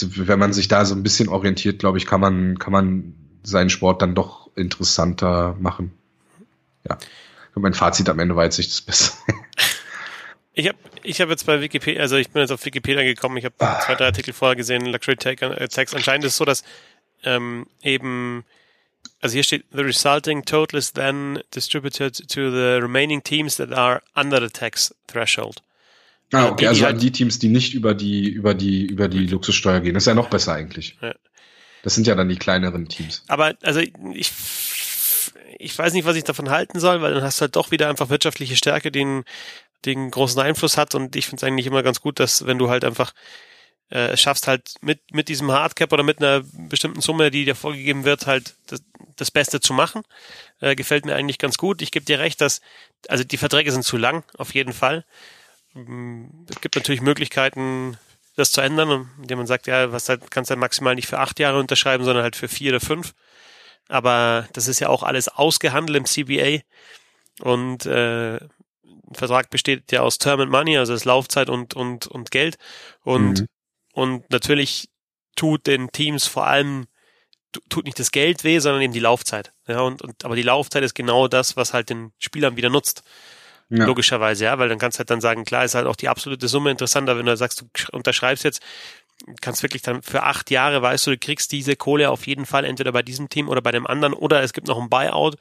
wenn man sich da so ein bisschen orientiert, glaube ich, kann man, kann man seinen Sport dann doch interessanter machen. Ja. Und mein Fazit am Ende war jetzt nicht das Beste. Ich habe ich hab jetzt bei Wikipedia, also ich bin jetzt auf Wikipedia gekommen, ich habe ah. zwei, drei Artikel vorher gesehen, Luxury äh, Tax. Anscheinend ist es so, dass ähm, eben, also hier steht, the resulting total is then distributed to the remaining teams that are under the tax threshold. Ah, okay, die, also die halt, die Teams, die nicht über die, über die, über die Luxussteuer gehen. Das ist ja noch besser eigentlich. Ja. Das sind ja dann die kleineren Teams. Aber also ich, ich weiß nicht, was ich davon halten soll, weil dann hast du halt doch wieder einfach wirtschaftliche Stärke, einen, den großen Einfluss hat. Und ich finde es eigentlich immer ganz gut, dass wenn du halt einfach äh, schaffst, halt mit, mit diesem Hardcap oder mit einer bestimmten Summe, die dir vorgegeben wird, halt das, das Beste zu machen. Äh, gefällt mir eigentlich ganz gut. Ich gebe dir recht, dass, also die Verträge sind zu lang, auf jeden Fall. Es gibt natürlich Möglichkeiten, das zu ändern, indem man sagt, ja, was halt, kannst du halt maximal nicht für acht Jahre unterschreiben, sondern halt für vier oder fünf. Aber das ist ja auch alles ausgehandelt im CBA. Und äh, ein Vertrag besteht ja aus Term and Money, also das Laufzeit und, und, und Geld. Und, mhm. und natürlich tut den Teams vor allem tut nicht das Geld weh, sondern eben die Laufzeit. Ja, und, und aber die Laufzeit ist genau das, was halt den Spielern wieder nutzt. Ja. Logischerweise, ja, weil dann kannst du halt dann sagen, klar ist halt auch die absolute Summe interessanter, wenn du sagst, du unterschreibst jetzt, kannst wirklich dann für acht Jahre, weißt du, du kriegst diese Kohle auf jeden Fall entweder bei diesem Team oder bei dem anderen oder es gibt noch ein Buyout,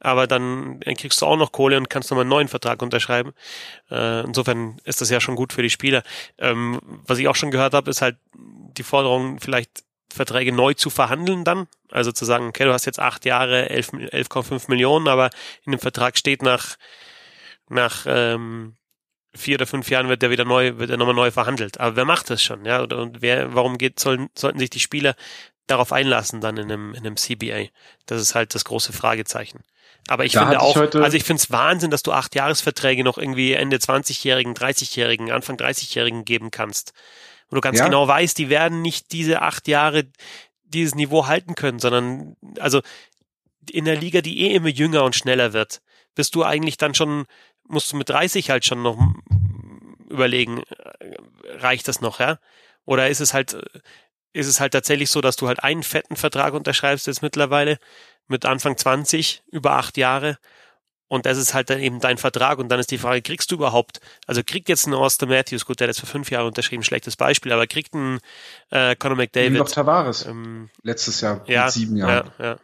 aber dann kriegst du auch noch Kohle und kannst nochmal einen neuen Vertrag unterschreiben. Äh, insofern ist das ja schon gut für die Spieler. Ähm, was ich auch schon gehört habe, ist halt die Forderung, vielleicht Verträge neu zu verhandeln dann. Also zu sagen, okay, du hast jetzt acht Jahre, 11,5 11 Millionen, aber in dem Vertrag steht nach nach ähm, vier oder fünf Jahren wird der wieder neu, wird er nochmal neu verhandelt. Aber wer macht das schon, ja? Und wer, warum geht, sollen, sollten sich die Spieler darauf einlassen dann in einem, in einem CBA? Das ist halt das große Fragezeichen. Aber ich da finde auch, ich also ich finde es Wahnsinn, dass du acht Jahresverträge noch irgendwie Ende 20-Jährigen, 30-Jährigen, Anfang 30-Jährigen geben kannst. Und du ganz ja. genau weißt, die werden nicht diese acht Jahre dieses Niveau halten können, sondern also in der Liga, die eh immer jünger und schneller wird, bist du eigentlich dann schon musst du mit 30 halt schon noch überlegen, reicht das noch, ja? Oder ist es halt, ist es halt tatsächlich so, dass du halt einen fetten Vertrag unterschreibst jetzt mittlerweile mit Anfang 20 über acht Jahre Und das ist halt dann eben dein Vertrag. Und dann ist die Frage, kriegst du überhaupt, also kriegt jetzt ein Austin Matthews, gut, der hat jetzt für fünf Jahre unterschrieben, schlechtes Beispiel, aber kriegt ein äh, Conor McDavid. Noch Tavares. Ähm, letztes Jahr, ja, mit sieben Jahren. Ja, ja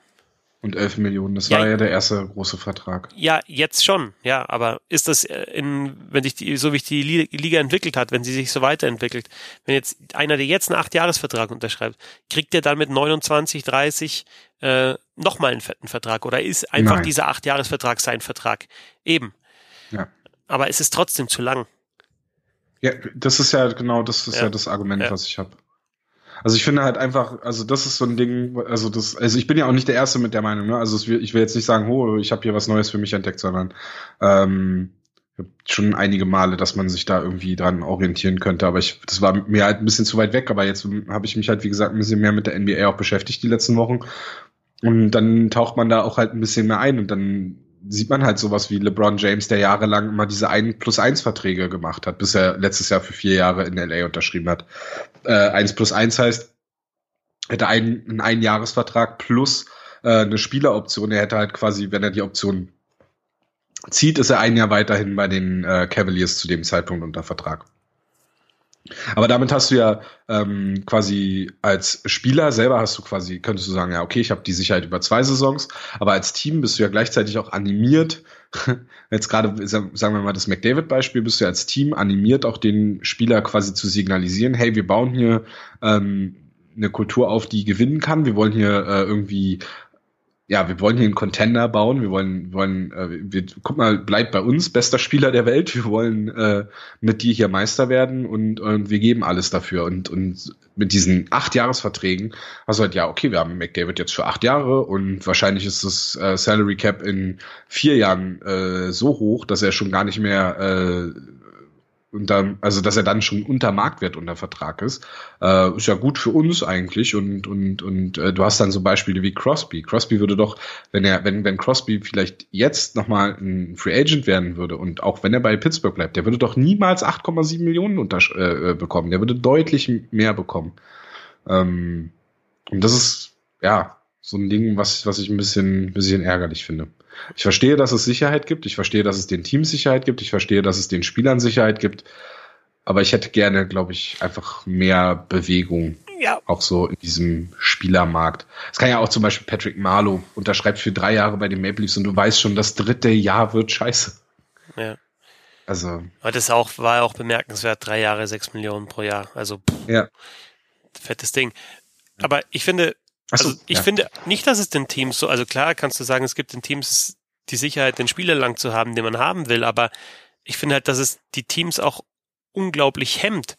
und 11 Millionen. Das ja, war ja der erste große Vertrag. Ja, jetzt schon. Ja, aber ist das äh, in, wenn sich die, so wie sich die Liga entwickelt hat, wenn sie sich so weiterentwickelt, wenn jetzt einer, der jetzt einen Acht-Jahres-Vertrag unterschreibt, kriegt der dann mit 29, 30 äh, nochmal einen fetten Vertrag oder ist einfach Nein. dieser Acht-Jahres-Vertrag sein Vertrag? Eben. Ja. Aber es ist trotzdem zu lang. Ja, das ist ja genau, das ist ja, ja das Argument, ja. was ich habe. Also ich finde halt einfach, also das ist so ein Ding, also das, also ich bin ja auch nicht der Erste mit der Meinung, ne? Also ich will jetzt nicht sagen, oh, ich habe hier was Neues für mich entdeckt, sondern ähm, schon einige Male, dass man sich da irgendwie dran orientieren könnte, aber ich, das war mir halt ein bisschen zu weit weg, aber jetzt habe ich mich halt, wie gesagt, ein bisschen mehr mit der NBA auch beschäftigt die letzten Wochen und dann taucht man da auch halt ein bisschen mehr ein und dann sieht man halt sowas wie LeBron James, der jahrelang immer diese 1 plus 1 Verträge gemacht hat, bis er letztes Jahr für vier Jahre in LA unterschrieben hat. Äh, 1 plus 1 heißt, hätte einen, einen Einjahresvertrag plus äh, eine Spieleroption. Er hätte halt quasi, wenn er die Option zieht, ist er ein Jahr weiterhin bei den äh, Cavaliers zu dem Zeitpunkt unter Vertrag. Aber damit hast du ja ähm, quasi als Spieler selber hast du quasi, könntest du sagen, ja, okay, ich habe die Sicherheit über zwei Saisons, aber als Team bist du ja gleichzeitig auch animiert. Jetzt gerade, sagen wir mal das McDavid-Beispiel, bist du ja als Team animiert, auch den Spieler quasi zu signalisieren, hey, wir bauen hier ähm, eine Kultur auf, die gewinnen kann. Wir wollen hier äh, irgendwie ja, wir wollen hier einen Contender bauen, wir wollen, wollen, äh, wir, guck mal, bleib bei uns, bester Spieler der Welt, wir wollen äh, mit dir hier Meister werden und, und wir geben alles dafür. Und, und mit diesen acht Jahresverträgen hast du halt, ja, okay, wir haben McDavid jetzt für acht Jahre und wahrscheinlich ist das äh, Salary Cap in vier Jahren äh, so hoch, dass er schon gar nicht mehr äh, und dann, also dass er dann schon unter Marktwert unter Vertrag ist, äh, ist ja gut für uns eigentlich und und und äh, du hast dann so Beispiele wie Crosby. Crosby würde doch, wenn er wenn wenn Crosby vielleicht jetzt nochmal ein Free Agent werden würde und auch wenn er bei Pittsburgh bleibt, der würde doch niemals 8,7 Millionen unter, äh, bekommen. Der würde deutlich mehr bekommen. Ähm, und das ist ja so ein Ding, was was ich ein bisschen bisschen ärgerlich finde. Ich verstehe, dass es Sicherheit gibt. Ich verstehe, dass es den Teams Sicherheit gibt. Ich verstehe, dass es den Spielern Sicherheit gibt. Aber ich hätte gerne, glaube ich, einfach mehr Bewegung. Ja. Auch so in diesem Spielermarkt. Es kann ja auch zum Beispiel Patrick Marlow unterschreibt für drei Jahre bei den Maple Leafs und du weißt schon, das dritte Jahr wird scheiße. Ja. Also. Aber das auch, war auch bemerkenswert. Drei Jahre, sechs Millionen pro Jahr. Also, pff, ja. fettes Ding. Aber ich finde, also so, ich ja. finde nicht, dass es den Teams so, also klar kannst du sagen, es gibt den Teams die Sicherheit, den Spieler lang zu haben, den man haben will, aber ich finde halt, dass es die Teams auch unglaublich hemmt.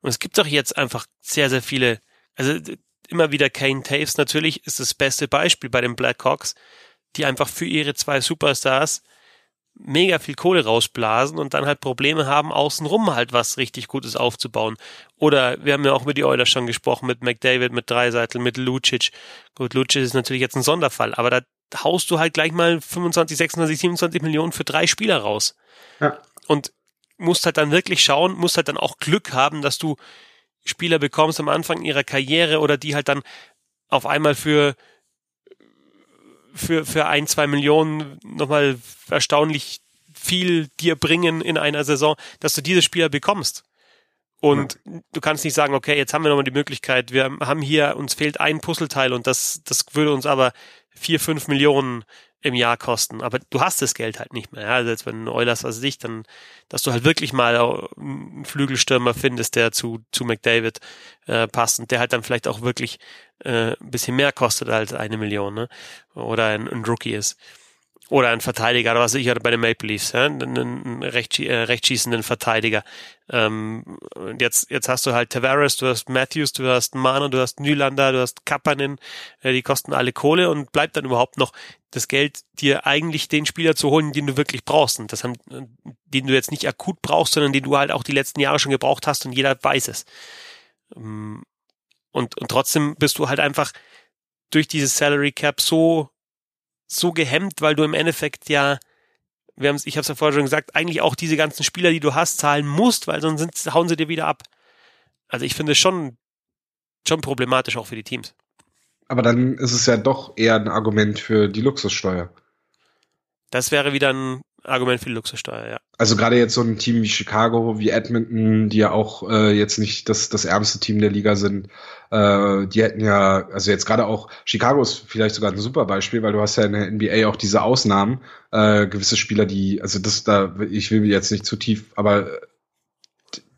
Und es gibt doch jetzt einfach sehr, sehr viele, also immer wieder Kane Taves natürlich ist das beste Beispiel bei den Blackhawks, die einfach für ihre zwei Superstars mega viel Kohle rausblasen und dann halt Probleme haben, außenrum halt was richtig Gutes aufzubauen. Oder wir haben ja auch mit die Oilers schon gesprochen, mit McDavid, mit Dreiseitel, mit Lucic. Gut, Lucic ist natürlich jetzt ein Sonderfall, aber da haust du halt gleich mal 25, 26, 27 Millionen für drei Spieler raus. Ja. Und musst halt dann wirklich schauen, musst halt dann auch Glück haben, dass du Spieler bekommst am Anfang ihrer Karriere oder die halt dann auf einmal für für, für ein, zwei Millionen nochmal erstaunlich viel dir bringen in einer Saison, dass du diese Spieler bekommst. Und ja. du kannst nicht sagen, okay, jetzt haben wir nochmal die Möglichkeit, wir haben hier, uns fehlt ein Puzzleteil und das, das würde uns aber vier, fünf Millionen im Jahr kosten. Aber du hast das Geld halt nicht mehr. Ja? Also jetzt, wenn Eulers was dich, dann, dass du halt wirklich mal einen Flügelstürmer findest, der zu, zu McDavid äh, passt und der halt dann vielleicht auch wirklich äh, ein bisschen mehr kostet als eine Million, ne? Oder ein, ein Rookie ist oder ein Verteidiger, oder was ich hatte bei den Maple Leafs, ja, einen, recht, äh, rechtschießenden Verteidiger. Ähm, jetzt, jetzt hast du halt Tavares, du hast Matthews, du hast Mano, du hast Nylander, du hast Kapanen, äh, die kosten alle Kohle und bleibt dann überhaupt noch das Geld, dir eigentlich den Spieler zu holen, den du wirklich brauchst. Und das haben, den du jetzt nicht akut brauchst, sondern den du halt auch die letzten Jahre schon gebraucht hast und jeder weiß es. Ähm, und, und trotzdem bist du halt einfach durch dieses Salary Cap so so gehemmt, weil du im Endeffekt ja, wir haben's, ich habe es ja vorher schon gesagt, eigentlich auch diese ganzen Spieler, die du hast, zahlen musst, weil sonst sind, hauen sie dir wieder ab. Also ich finde es schon, schon problematisch auch für die Teams. Aber dann ist es ja doch eher ein Argument für die Luxussteuer. Das wäre wieder ein Argument für die Luxussteuer, ja. Also gerade jetzt so ein Team wie Chicago, wie Edmonton, die ja auch äh, jetzt nicht das, das ärmste Team der Liga sind, äh, die hätten ja, also jetzt gerade auch, Chicago ist vielleicht sogar ein super Beispiel, weil du hast ja in der NBA auch diese Ausnahmen, äh, gewisse Spieler, die, also das da, ich will jetzt nicht zu tief, aber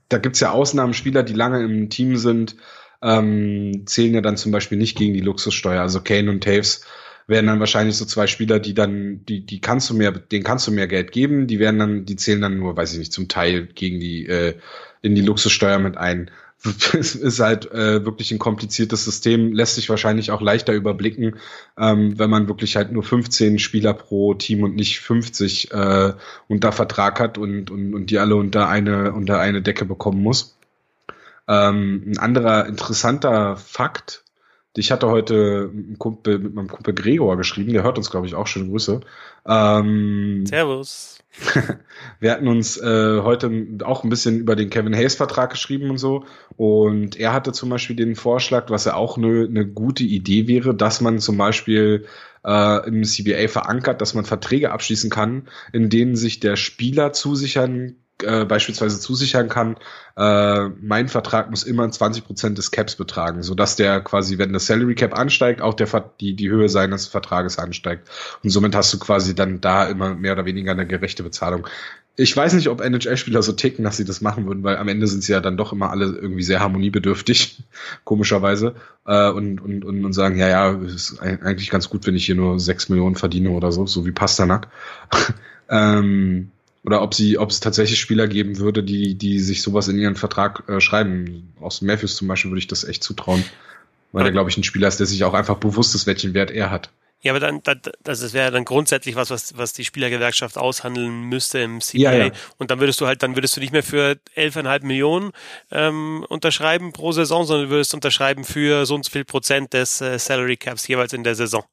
da gibt's ja Ausnahmenspieler, die lange im Team sind, ähm, zählen ja dann zum Beispiel nicht gegen die Luxussteuer. Also Kane und Taves werden dann wahrscheinlich so zwei Spieler, die dann, die, die kannst du mehr, denen kannst du mehr Geld geben, die werden dann, die zählen dann nur, weiß ich nicht, zum Teil gegen die, äh, in die Luxussteuer mit ein. Es ist halt äh, wirklich ein kompliziertes System, lässt sich wahrscheinlich auch leichter überblicken, ähm, wenn man wirklich halt nur 15 Spieler pro Team und nicht 50 äh, unter Vertrag hat und, und, und die alle unter eine, unter eine Decke bekommen muss. Ähm, ein anderer interessanter Fakt, ich hatte heute mit, Kumpel, mit meinem Kumpel Gregor geschrieben, der hört uns, glaube ich, auch. Schöne Grüße. Ähm, Servus. wir hatten uns äh, heute auch ein bisschen über den Kevin Hayes-Vertrag geschrieben und so. Und er hatte zum Beispiel den Vorschlag, was ja auch eine ne gute Idee wäre, dass man zum Beispiel äh, im CBA verankert, dass man Verträge abschließen kann, in denen sich der Spieler zusichern äh, beispielsweise zusichern kann, äh, mein Vertrag muss immer 20 Prozent des Caps betragen, so dass der quasi, wenn das Salary Cap ansteigt, auch der die die Höhe seines Vertrages ansteigt und somit hast du quasi dann da immer mehr oder weniger eine gerechte Bezahlung. Ich weiß nicht, ob NHL-Spieler so ticken, dass sie das machen würden, weil am Ende sind sie ja dann doch immer alle irgendwie sehr harmoniebedürftig, komischerweise, äh, und, und, und, sagen, ja, ja, ist eigentlich ganz gut, wenn ich hier nur sechs Millionen verdiene oder so, so wie Pasternak. ähm, oder ob sie, ob es tatsächlich Spieler geben würde, die, die sich sowas in ihren Vertrag äh, schreiben. Aus Matthews zum Beispiel würde ich das echt zutrauen. Weil er, glaube ich, ein Spieler ist, der sich auch einfach bewusst ist, welchen Wert er hat. Ja, aber dann, das, das wäre dann grundsätzlich was, was, was die Spielergewerkschaft aushandeln müsste im CBA. Ja, ja. Und dann würdest du halt, dann würdest du nicht mehr für 11,5 Millionen ähm, unterschreiben pro Saison, sondern du würdest unterschreiben für so und so viel Prozent des äh, Salary Caps jeweils in der Saison.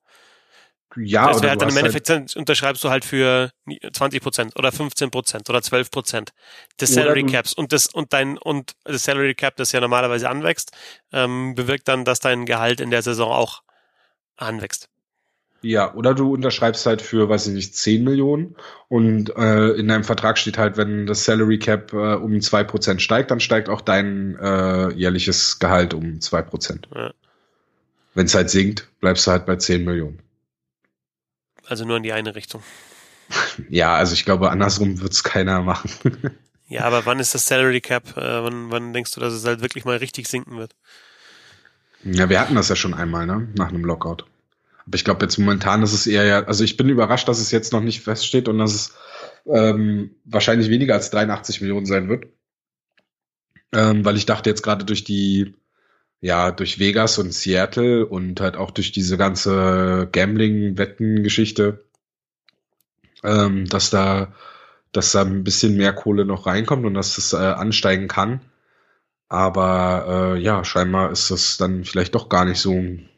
Ja, das wäre halt dann im hast Endeffekt dann unterschreibst du halt für 20 Prozent oder 15 Prozent oder 12 Prozent des Salary Caps und das und dein und das Salary Cap, das ja normalerweise anwächst, ähm, bewirkt dann, dass dein Gehalt in der Saison auch anwächst. Ja, oder du unterschreibst halt für, weiß ich nicht, 10 Millionen und äh, in deinem Vertrag steht halt, wenn das Salary Cap äh, um 2% steigt, dann steigt auch dein äh, jährliches Gehalt um 2%. Ja. Wenn es halt sinkt, bleibst du halt bei 10 Millionen. Also nur in die eine Richtung. Ja, also ich glaube, andersrum wird's keiner machen. Ja, aber wann ist das Salary Cap? Äh, wann, wann denkst du, dass es halt wirklich mal richtig sinken wird? ja, wir hatten das ja schon einmal, ne? Nach einem Lockout. Aber ich glaube, jetzt momentan ist es eher ja, also ich bin überrascht, dass es jetzt noch nicht feststeht und dass es ähm, wahrscheinlich weniger als 83 Millionen sein wird. Ähm, weil ich dachte jetzt gerade durch die, ja, durch Vegas und Seattle und halt auch durch diese ganze Gambling-Wetten-Geschichte, ähm, dass da, dass da ein bisschen mehr Kohle noch reinkommt und dass es äh, ansteigen kann. Aber äh, ja, scheinbar ist das dann vielleicht doch gar nicht so ein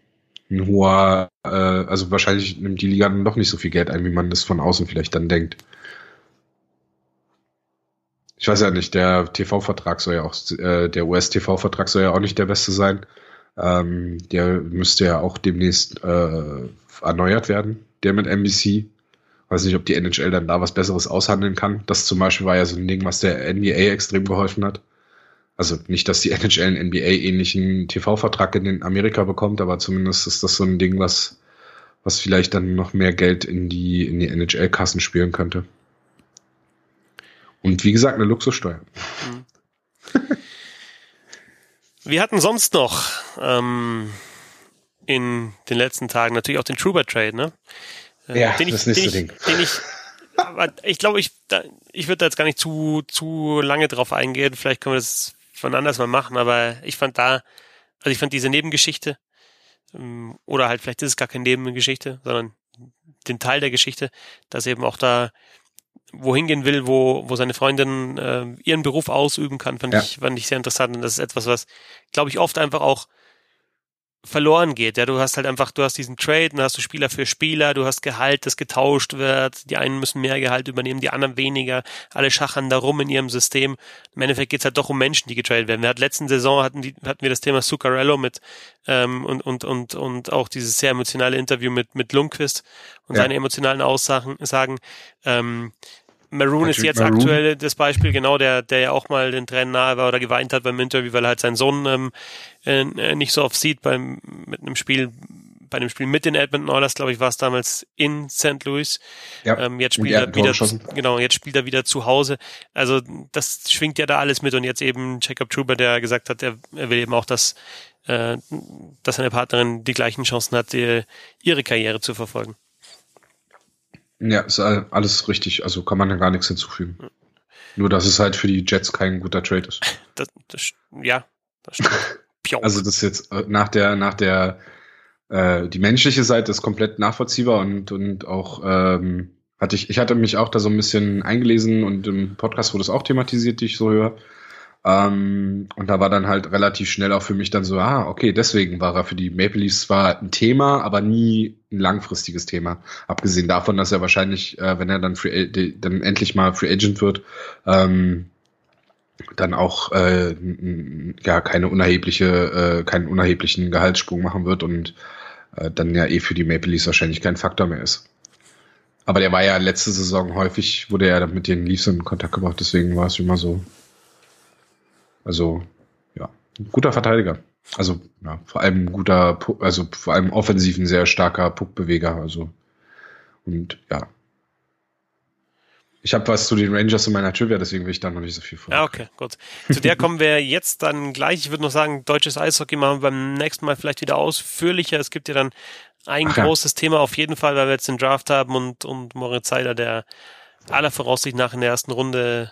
hoher, äh, also wahrscheinlich nimmt die Liga dann doch nicht so viel Geld ein, wie man das von außen vielleicht dann denkt. Ich weiß ja nicht, der TV-Vertrag soll ja auch, äh, der US-TV-Vertrag soll ja auch nicht der beste sein. Ähm, der müsste ja auch demnächst äh, erneuert werden, der mit NBC. Weiß nicht, ob die NHL dann da was Besseres aushandeln kann. Das zum Beispiel war ja so ein Ding, was der NBA extrem geholfen hat. Also nicht, dass die NHL einen NBA-ähnlichen TV-Vertrag in den Amerika bekommt, aber zumindest ist das so ein Ding, was, was vielleicht dann noch mehr Geld in die, in die NHL-Kassen spüren könnte. Und wie gesagt, eine Luxussteuer. Wir hatten sonst noch ähm, in den letzten Tagen natürlich auch den Truber Trade, ne? Äh, Ja, den das ich, nächste den Ding. Ich, den ich, aber ich glaube, ich, da, ich würde da jetzt gar nicht zu, zu lange drauf eingehen. Vielleicht können wir das von anders mal machen, aber ich fand da, also ich fand diese Nebengeschichte, ähm, oder halt vielleicht ist es gar keine Nebengeschichte, sondern den Teil der Geschichte, dass eben auch da wohin gehen will, wo, wo seine Freundin äh, ihren Beruf ausüben kann, fand, Ja. ich, fand ich sehr interessant. Und das ist etwas, was, glaube ich, oft einfach auch verloren geht. Ja, du hast halt einfach, du hast diesen Trade, dann hast du Spieler für Spieler, du hast Gehalt, das getauscht wird, die einen müssen mehr Gehalt übernehmen, die anderen weniger, alle schachern da rum in ihrem System. Im Endeffekt geht's halt doch um Menschen, die getradet werden. Wir hatten letzten Saison hatten, die, hatten wir das Thema Zuccarello mit ähm, und, und, und, und auch dieses sehr emotionale Interview mit, mit Lundqvist und ja. seine emotionalen Aussagen sagen. Ähm, Maroon Patrick ist jetzt Maroon. aktuell das Beispiel, genau, der, der ja auch mal den Tränen nahe war oder geweint hat beim Interview, weil er halt seinen Sohn ähm, äh, nicht so oft sieht beim mit einem Spiel bei dem Spiel mit den Edmonton Oilers, glaube ich, war es damals in St. Louis. Ja, ähm, jetzt spielt er wieder, genau, jetzt spielt er wieder zu Hause. Also das schwingt ja da alles mit und jetzt eben Jacob Truber, der gesagt hat, er, er will eben auch, dass, äh, dass seine Partnerin die gleichen Chancen hat, die, ihre Karriere zu verfolgen. Ja, ist alles richtig. Also kann man ja gar nichts hinzufügen. Nur, dass es halt für die Jets kein guter Trade ist. Das, das, ja, das stimmt. also das ist jetzt äh, nach der, nach der, äh, die menschliche Seite ist komplett nachvollziehbar und, und auch, ähm, hatte ich, ich hatte mich auch da so ein bisschen eingelesen und im Podcast wurde es auch thematisiert, die ich so höre. Ähm, und da war dann halt relativ schnell auch für mich dann so, ah, okay, deswegen war er für die Maple Leafs zwar ein Thema, aber nie ein langfristiges Thema. Abgesehen davon, dass er wahrscheinlich, äh, wenn er dann, Free, dann endlich mal Free Agent wird, ähm, dann auch äh, ja keine unerhebliche, äh, keinen unerheblichen Gehaltssprung machen wird und äh, dann ja eh für die Maple Leafs wahrscheinlich kein Faktor mehr ist. Aber der war ja letzte Saison häufig, wurde er mit den Leafs in Kontakt gebracht, deswegen war es immer so also, ja, guter Verteidiger. Also, ja, vor allem guter, also vor allem offensiv ein sehr starker Puckbeweger. Also, und ja. Ich habe was zu den Rangers in meiner Trivia, deswegen will ich da noch nicht so viel von. Ja, okay, gut. Zu der kommen wir jetzt dann gleich. Ich würde noch sagen, deutsches Eishockey machen wir beim nächsten Mal vielleicht wieder ausführlicher. Es gibt ja dann ein Ach, großes ja. Thema auf jeden Fall, weil wir jetzt den Draft haben und, und Moritz Seider, der aller Voraussicht nach in der ersten Runde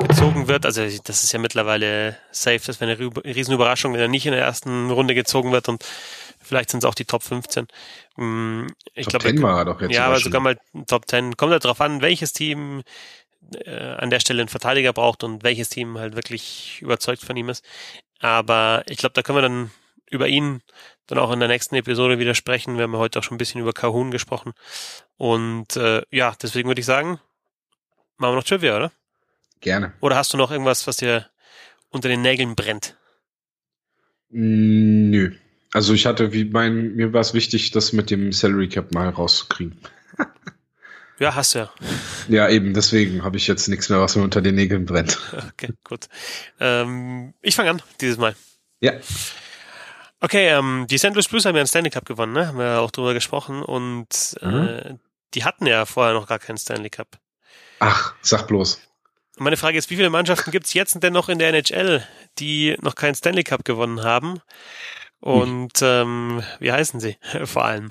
gezogen wird. Also das ist ja mittlerweile safe, das wäre eine Riesenüberraschung, wenn er nicht in der ersten Runde gezogen wird und vielleicht sind es auch die Top 15. Mm, ich Top glaube, 10 war er doch jetzt. Ja, aber sogar mal Top 10. Kommt halt darauf an, welches Team äh, an der Stelle einen Verteidiger braucht und welches Team halt wirklich überzeugt von ihm ist. Aber ich glaube, da können wir dann über ihn dann auch in der nächsten Episode wieder sprechen. Wir haben ja heute auch schon ein bisschen über Kahun gesprochen. Und äh, ja, deswegen würde ich sagen, machen wir noch Trivia, oder? Gerne. Oder hast du noch irgendwas, was dir unter den Nägeln brennt? Nö. Also ich hatte, wie mein, mir war es wichtig, das mit dem Salary Cap mal rauszukriegen. ja, hast du ja. Ja, eben, deswegen habe ich jetzt nichts mehr, was mir unter den Nägeln brennt. Okay, gut. Ähm, ich fange an, dieses Mal. Ja. Okay, ähm, die St. Louis Blues haben ja einen Stanley Cup gewonnen, ne? Haben wir ja auch drüber gesprochen und mhm. äh, die hatten ja vorher noch gar keinen Stanley Cup. Ach, sag bloß. Meine Frage ist, wie viele Mannschaften gibt es jetzt denn noch in der NHL, die noch keinen Stanley Cup gewonnen haben? Und ähm, wie heißen sie vor allem?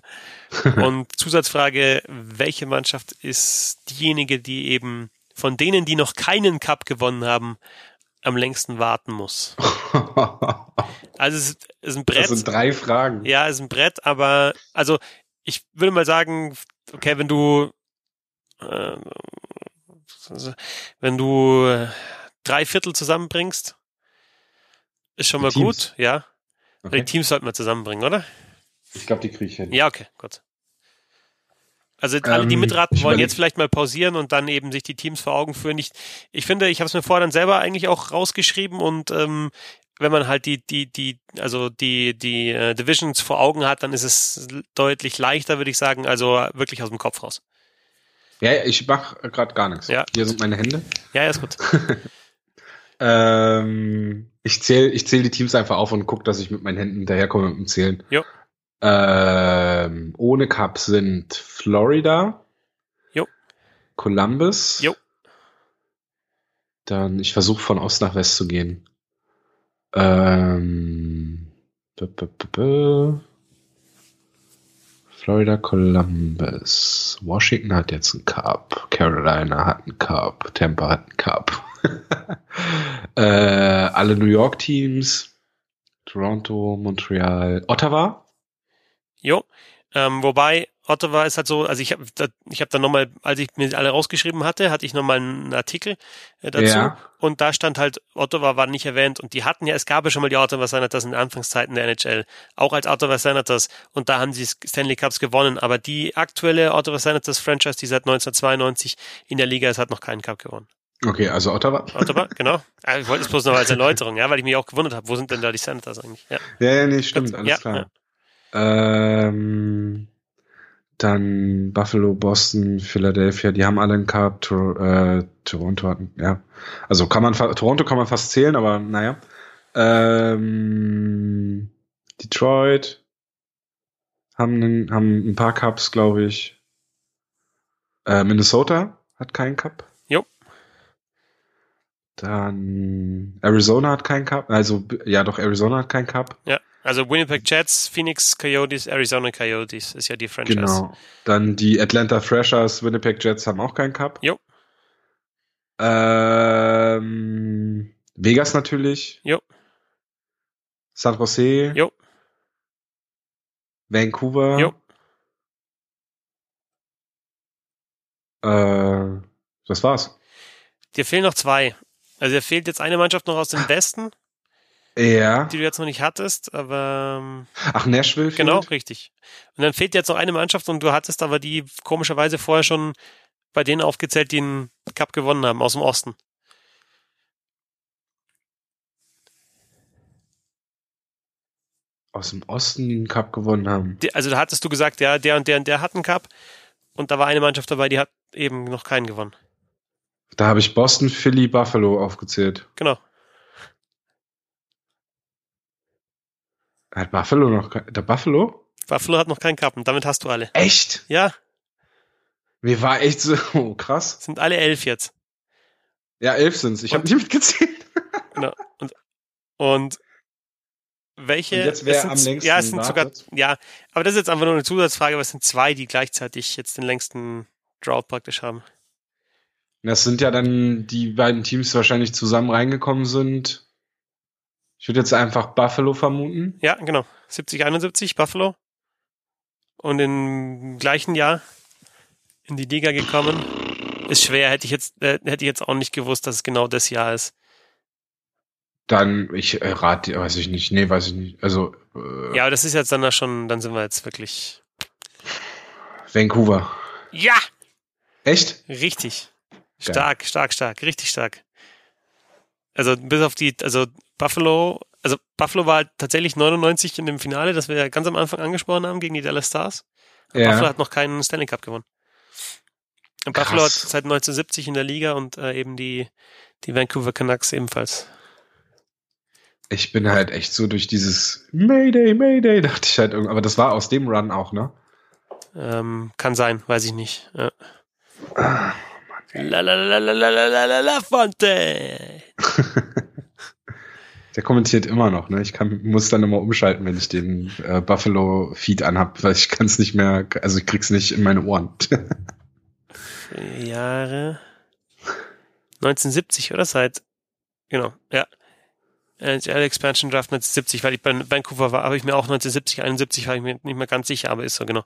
Und Zusatzfrage, welche Mannschaft ist diejenige, die eben von denen, die noch keinen Cup gewonnen haben, am längsten warten muss? Also es ist, ist ein Brett. Das sind drei Fragen. Ja, es ist ein Brett, aber also ich würde mal sagen, okay, wenn du äh, wenn du äh, drei Viertel zusammenbringst, ist schon die mal Teams. gut, ja. Okay. Die Teams sollten wir zusammenbringen, oder? Ich glaube, die kriege ich hin. Ja, okay, gut. Also alle, die ähm, mitraten wollen, jetzt vielleicht mal pausieren und dann eben sich die Teams vor Augen führen. Ich, ich finde, ich habe es mir vorher dann selber eigentlich auch rausgeschrieben und ähm, wenn man halt die, die, die, also die, die äh, Divisions vor Augen hat, dann ist es deutlich leichter, würde ich sagen, also wirklich aus dem Kopf raus. Ja, ich mache gerade gar nichts. Ja. Hier sind meine Hände. Ja, ja, ist gut. ähm, ich zähle ich zähl die Teams einfach auf und gucke, dass ich mit meinen Händen hinterherkomme mit dem Zählen. Jo. Ähm, ohne Cup sind Florida. Jo. Columbus. Jo. Dann, ich versuche von Ost nach West zu gehen. Ähm, b -b -b Florida Columbus. Washington hat jetzt einen Cup. Carolina hat einen Cup. Tampa hat einen Cup. äh, alle New York Teams. Toronto, Montreal, Ottawa. Jo. Ähm, wobei Ottawa ist halt so, also ich habe ich hab dann nochmal, als ich mir alle rausgeschrieben hatte, hatte ich nochmal einen Artikel äh, dazu Ja. und da stand halt, Ottawa war nicht erwähnt und die hatten ja, es gab ja schon mal die Ottawa Senators in den Anfangszeiten der NHL, auch als Ottawa Senators und da haben sie Stanley Cups gewonnen, aber die aktuelle Ottawa Senators Franchise, die seit 1992 in der Liga ist, hat noch keinen Cup gewonnen. Okay, also Ottawa. Ottawa, genau. Ah, Ich wollte es bloß noch als Erläuterung, ja, weil ich mich auch gewundert habe, wo sind denn da die Senators eigentlich? Ja. Ja, ja, nee, stimmt, alles Ja, klar. Ähm, dann Buffalo, Boston, Philadelphia, die haben alle einen Cup. Tor äh, Toronto hatten, ja. Also kann man Toronto kann man fast zählen, aber naja. Ähm, Detroit haben, einen, haben ein paar Cups, glaube ich. Äh, Minnesota hat keinen Cup. Jo. Dann Arizona hat keinen Cup. Also ja, doch Arizona hat keinen Cup. Ja, also Winnipeg Jets, Phoenix Coyotes, Arizona Coyotes ist ja die Franchise. Genau. Dann die Atlanta Thrashers, Winnipeg Jets haben auch keinen Cup. Jo. Ähm, Vegas natürlich. Jo. San Jose. Jo. Vancouver. Jo. Äh, das war's. Dir fehlen noch zwei. Also dir fehlt jetzt eine Mannschaft noch aus dem Westen, Ja. die du jetzt noch nicht hattest, aber ähm, Ach, Nashville. genau, fehlt? richtig. Und dann fehlt dir jetzt noch eine Mannschaft und du hattest aber die komischerweise vorher schon bei denen aufgezählt, die einen Cup gewonnen haben aus dem Osten. Aus dem Osten den Cup gewonnen haben. Also da hattest du gesagt, ja, der und der und der hat einen Cup und da war eine Mannschaft dabei, die hat eben noch keinen gewonnen. Da habe ich Boston, Philly, Buffalo aufgezählt. Genau. Hat Buffalo noch der Buffalo? Buffalo hat noch keinen und damit hast du alle. Echt? Ja, Mir war echt so oh, krass. sind alle elf jetzt. Ja, elf sind's. Ich habe nicht mitgezählt. Genau. Und, und welche? Und jetzt wer sind, am längsten Ja, es sind sogar, ja, aber das ist jetzt einfach nur eine Zusatzfrage, aber es sind zwei, die gleichzeitig jetzt den längsten Drought praktisch haben. Das sind ja dann die beiden Teams, die wahrscheinlich zusammen reingekommen sind. Ich würde jetzt einfach Buffalo vermuten. Ja, genau. 70, 71, Buffalo. Und im gleichen Jahr in die Liga gekommen. Ist schwer, hätte ich jetzt, äh, hätte ich jetzt auch nicht gewusst, dass es genau das Jahr ist. Dann, ich äh, rate, weiß ich nicht. Nee, weiß ich nicht. Also, äh, Ja, aber das ist jetzt dann da schon, dann sind wir jetzt wirklich. Vancouver. Ja! Echt? Richtig. Geil. Stark, stark, stark, richtig stark. Also bis auf die, also Buffalo, also Buffalo war halt tatsächlich 99 in dem Finale, das wir ja ganz am Anfang angesprochen haben gegen die Dallas Stars. Ja. Buffalo hat noch keinen Stanley Cup gewonnen. Und Krass. Buffalo hat seit 1970 in der Liga und äh, eben die, die Vancouver Canucks ebenfalls. Ich bin halt echt so durch dieses Mayday, Mayday, dachte ich halt irgendwie. Aber das war aus dem Run auch, ne? Ähm, kann sein, weiß ich nicht. Ja. Ah, Mann, La la la la la la la la Fonte. Der kommentiert immer noch, ne? Ich kann, muss dann immer umschalten, wenn ich den äh, Buffalo-Feed anhab, weil ich kann es nicht mehr, also ich krieg's nicht in meine Ohren. Jahre. 1970 oder? Seit genau ja. NHL Expansion Draft 1970 weil ich bei Vancouver war habe ich mir auch 1970 71 war ich mir nicht mehr ganz sicher aber ist so genau.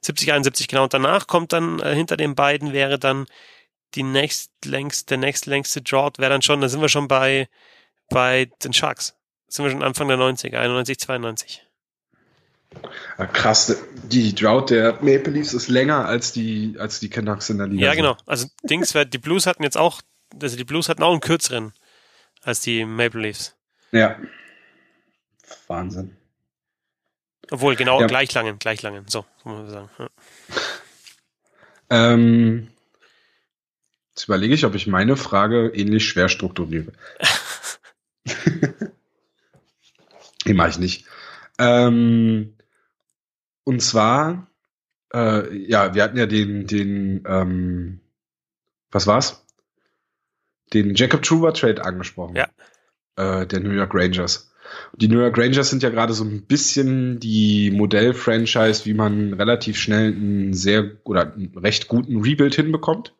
70 71 genau. Und danach kommt dann äh, hinter den beiden wäre dann die nächstlängste der nächstlängste Drought wäre dann schon da sind wir schon bei bei den Sharks sind wir schon Anfang der 90er 91 92 Ah, Krass, die Drought der Maple Leafs ist länger als die, als die Canucks in der Liga. ja genau also Dings die Blues hatten jetzt auch also die Blues hatten auch einen kürzeren als die Maple Leafs Ja. Wahnsinn. Obwohl, genau, Ja. gleich langen, gleich langen. So, muss man sagen. Ja. Ähm, jetzt überlege ich, ob ich meine Frage ähnlich schwer strukturiere. nee, mache ich nicht. Ähm, und zwar, äh, ja, wir hatten ja den, den, ähm, was war's? Den Jacob Truber Trade angesprochen. Ja. Äh, der New York Rangers. Die New York Rangers sind ja gerade so ein bisschen die Modell-Franchise, wie man relativ schnell einen sehr oder einen recht guten Rebuild hinbekommt.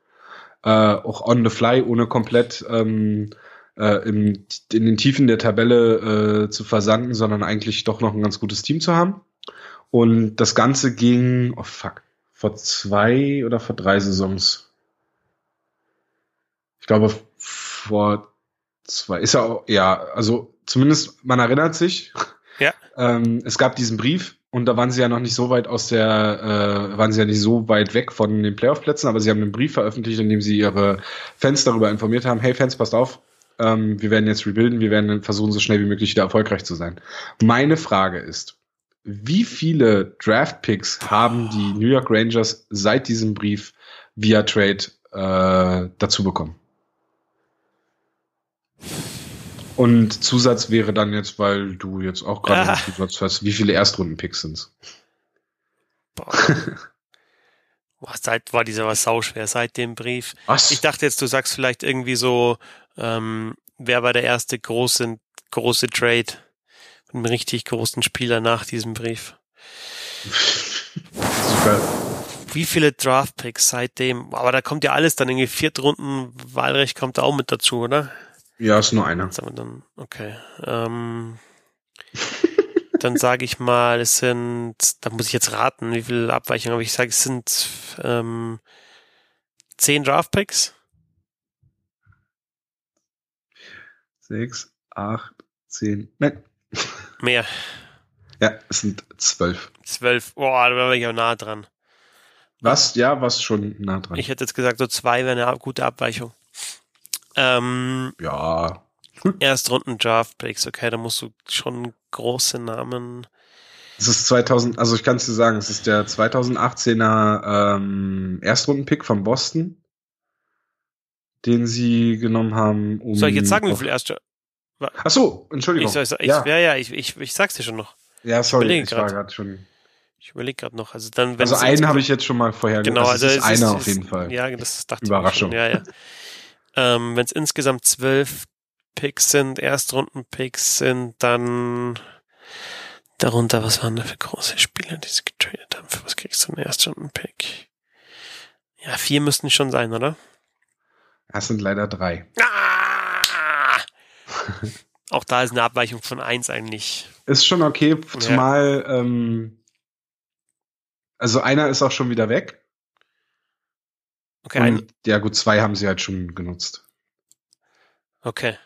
Äh, auch on the fly, ohne komplett ähm, äh, im, in den Tiefen der Tabelle äh, zu versanken, sondern eigentlich doch noch ein ganz gutes Team zu haben. Und das Ganze ging, oh fuck, vor zwei oder vor drei Saisons. Ich glaube, vor zwei, ist ja auch, ja, also zumindest man erinnert sich. Ja. Ähm, es gab diesen Brief und da waren sie ja noch nicht so weit aus der, äh, waren sie ja nicht so weit weg von den Playoff-Plätzen, aber sie haben einen Brief veröffentlicht, in dem sie ihre Fans darüber informiert haben, hey Fans, passt auf, ähm, wir werden jetzt rebuilden, wir werden versuchen, so schnell wie möglich wieder erfolgreich zu sein. Meine Frage ist, wie viele Draft-Picks haben die New York Rangers seit diesem Brief via Trade äh, dazu bekommen? Und Zusatz wäre dann jetzt, weil du jetzt auch gerade Ah. Zusatz hast, wie viele Erstrunden-Picks sind's? Boah. Boah, seit war dieser was sauschwer, seit dem Brief. Was? Ich dachte jetzt, du sagst vielleicht irgendwie so, ähm, wer war der erste große, große Trade von einem richtig großen Spieler nach diesem Brief? Wie viele Draftpicks seitdem? Aber da kommt ja alles dann irgendwie Viertrunden, Wahlrecht kommt da auch mit dazu, oder? Ja, ist nur einer. Dann, okay. Ähm, dann sage ich mal, es sind, da muss ich jetzt raten, wie viele Abweichungen, aber ich sage, es sind ähm, zehn Draftpicks. Sechs, acht, zehn. Nein. Mehr. Ja, es sind zwölf. Zwölf. Boah, da war ich auch nah dran. Was? Ja, was schon nah dran. Ich hätte jetzt gesagt, so zwei wäre eine gute Abweichung. Ähm, ja. Erstrunden Draftpicks, okay, da musst du schon große Namen. Es ist 2000, also ich kann es dir sagen, es ist der 2018er ähm, Erstrundenpick von Boston, den sie genommen haben. Um Soll ich jetzt sagen, wie viel Erst Ach so, Entschuldigung. Ich, soll, ich, ja. ja, ja, ich, ich, ich sag's dir schon noch. ja, sorry, ich war grad. gerade schon. Ich überlege gerade noch. Also dann, wenn Also einen habe ich jetzt schon mal vorher Genau, also es ist einer ist, auf jeden Fall. Ja, das dachte Überraschung. ich schon. Ja, ja. Ähm, wenn es insgesamt zwölf Picks sind, Erstrunden-Picks sind, dann darunter, was waren da für große Spieler, die sie getradet haben? Für was kriegst du einen Erstrunden-Pick? Ja, vier müssten schon sein, oder? Das sind leider drei. Ah! Auch da ist eine Abweichung von eins eigentlich. Ist schon okay, zumal ähm, also einer ist auch schon wieder weg. Okay, Und, ja gut, zwei haben sie halt schon genutzt. okay.